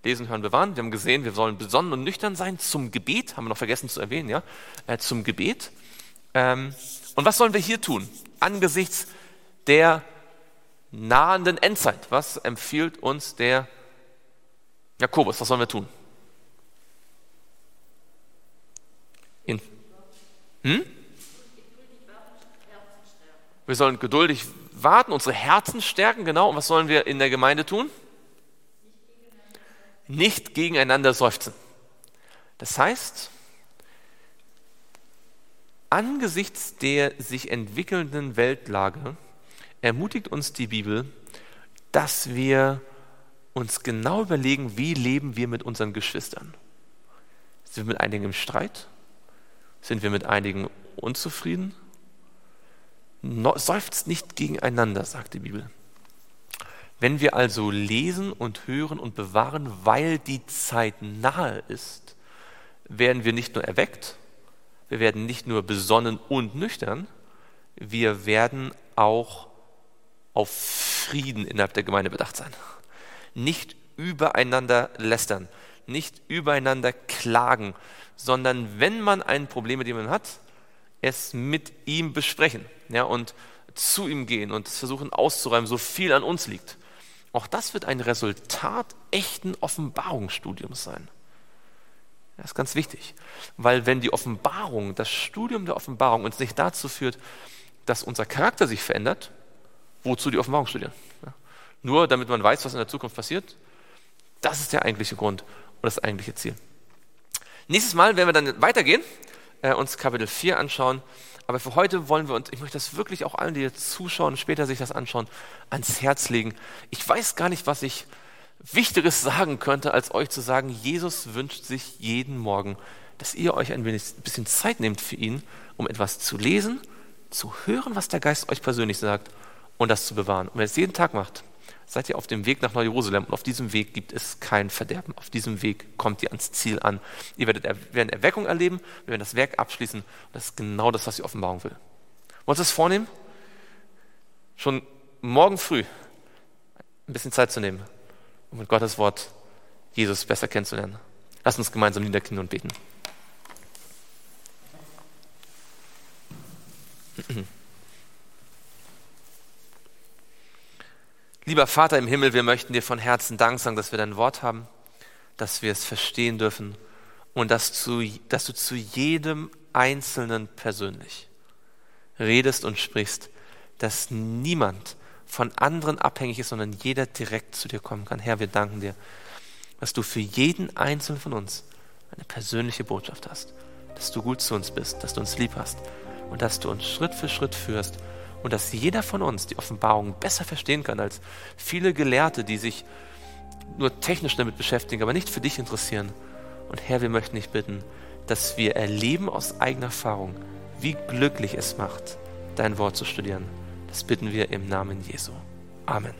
Lesen, Hören, Bewahren. Wir haben gesehen, wir sollen besonnen und nüchtern sein zum Gebet, haben wir noch vergessen zu erwähnen, ja, äh, zum Gebet. Ähm, und was sollen wir hier tun? Angesichts der nahenden Endzeit. Was empfiehlt uns der Jakobus? Was sollen wir tun? Hm? Wir sollen geduldig warten, unsere Herzen stärken, genau. Und was sollen wir in der Gemeinde tun? Nicht gegeneinander seufzen. Das heißt, angesichts der sich entwickelnden Weltlage ermutigt uns die Bibel, dass wir uns genau überlegen, wie leben wir mit unseren Geschwistern. Sind wir mit einigen im Streit? Sind wir mit einigen unzufrieden? Seufzt nicht gegeneinander, sagt die Bibel. Wenn wir also lesen und hören und bewahren, weil die Zeit nahe ist, werden wir nicht nur erweckt, wir werden nicht nur besonnen und nüchtern, wir werden auch auf Frieden innerhalb der Gemeinde bedacht sein. Nicht übereinander lästern, nicht übereinander klagen, sondern wenn man ein Problem mit jemandem hat, es mit ihm besprechen ja, und zu ihm gehen und versuchen auszuräumen, so viel an uns liegt. Auch das wird ein Resultat echten Offenbarungsstudiums sein. Das ist ganz wichtig, weil wenn die Offenbarung, das Studium der Offenbarung uns nicht dazu führt, dass unser Charakter sich verändert, wozu die Offenbarung studieren? Ja. Nur damit man weiß, was in der Zukunft passiert, das ist der eigentliche Grund und das eigentliche Ziel. Nächstes Mal werden wir dann weitergehen, äh, uns Kapitel 4 anschauen. Aber für heute wollen wir uns, ich möchte das wirklich auch allen, die jetzt zuschauen später sich das anschauen, ans Herz legen. Ich weiß gar nicht, was ich Wichtigeres sagen könnte, als euch zu sagen, Jesus wünscht sich jeden Morgen, dass ihr euch ein bisschen Zeit nehmt für ihn, um etwas zu lesen, zu hören, was der Geist euch persönlich sagt und das zu bewahren. Und wenn ihr es jeden Tag macht, seid ihr auf dem Weg nach Neu-Jerusalem und auf diesem Weg gibt es kein Verderben. Auf diesem Weg kommt ihr ans Ziel an. Ihr werdet, werdet Erweckung erleben, wir werden das Werk abschließen und das ist genau das, was die Offenbarung will. Wollen wir uns das vornehmen? Schon morgen früh ein bisschen Zeit zu nehmen, um mit Gottes Wort Jesus besser kennenzulernen. Lass uns gemeinsam niederknien und beten. Lieber Vater im Himmel, wir möchten dir von Herzen Dank sagen, dass wir dein Wort haben, dass wir es verstehen dürfen und dass du, dass du zu jedem Einzelnen persönlich redest und sprichst, dass niemand von anderen abhängig ist, sondern jeder direkt zu dir kommen kann. Herr, wir danken dir, dass du für jeden Einzelnen von uns eine persönliche Botschaft hast, dass du gut zu uns bist, dass du uns lieb hast und dass du uns Schritt für Schritt führst und dass jeder von uns die Offenbarung besser verstehen kann als viele Gelehrte, die sich nur technisch damit beschäftigen, aber nicht für dich interessieren. Und Herr, wir möchten dich bitten, dass wir erleben aus eigener Erfahrung, wie glücklich es macht, dein Wort zu studieren. Das bitten wir im Namen Jesu. Amen.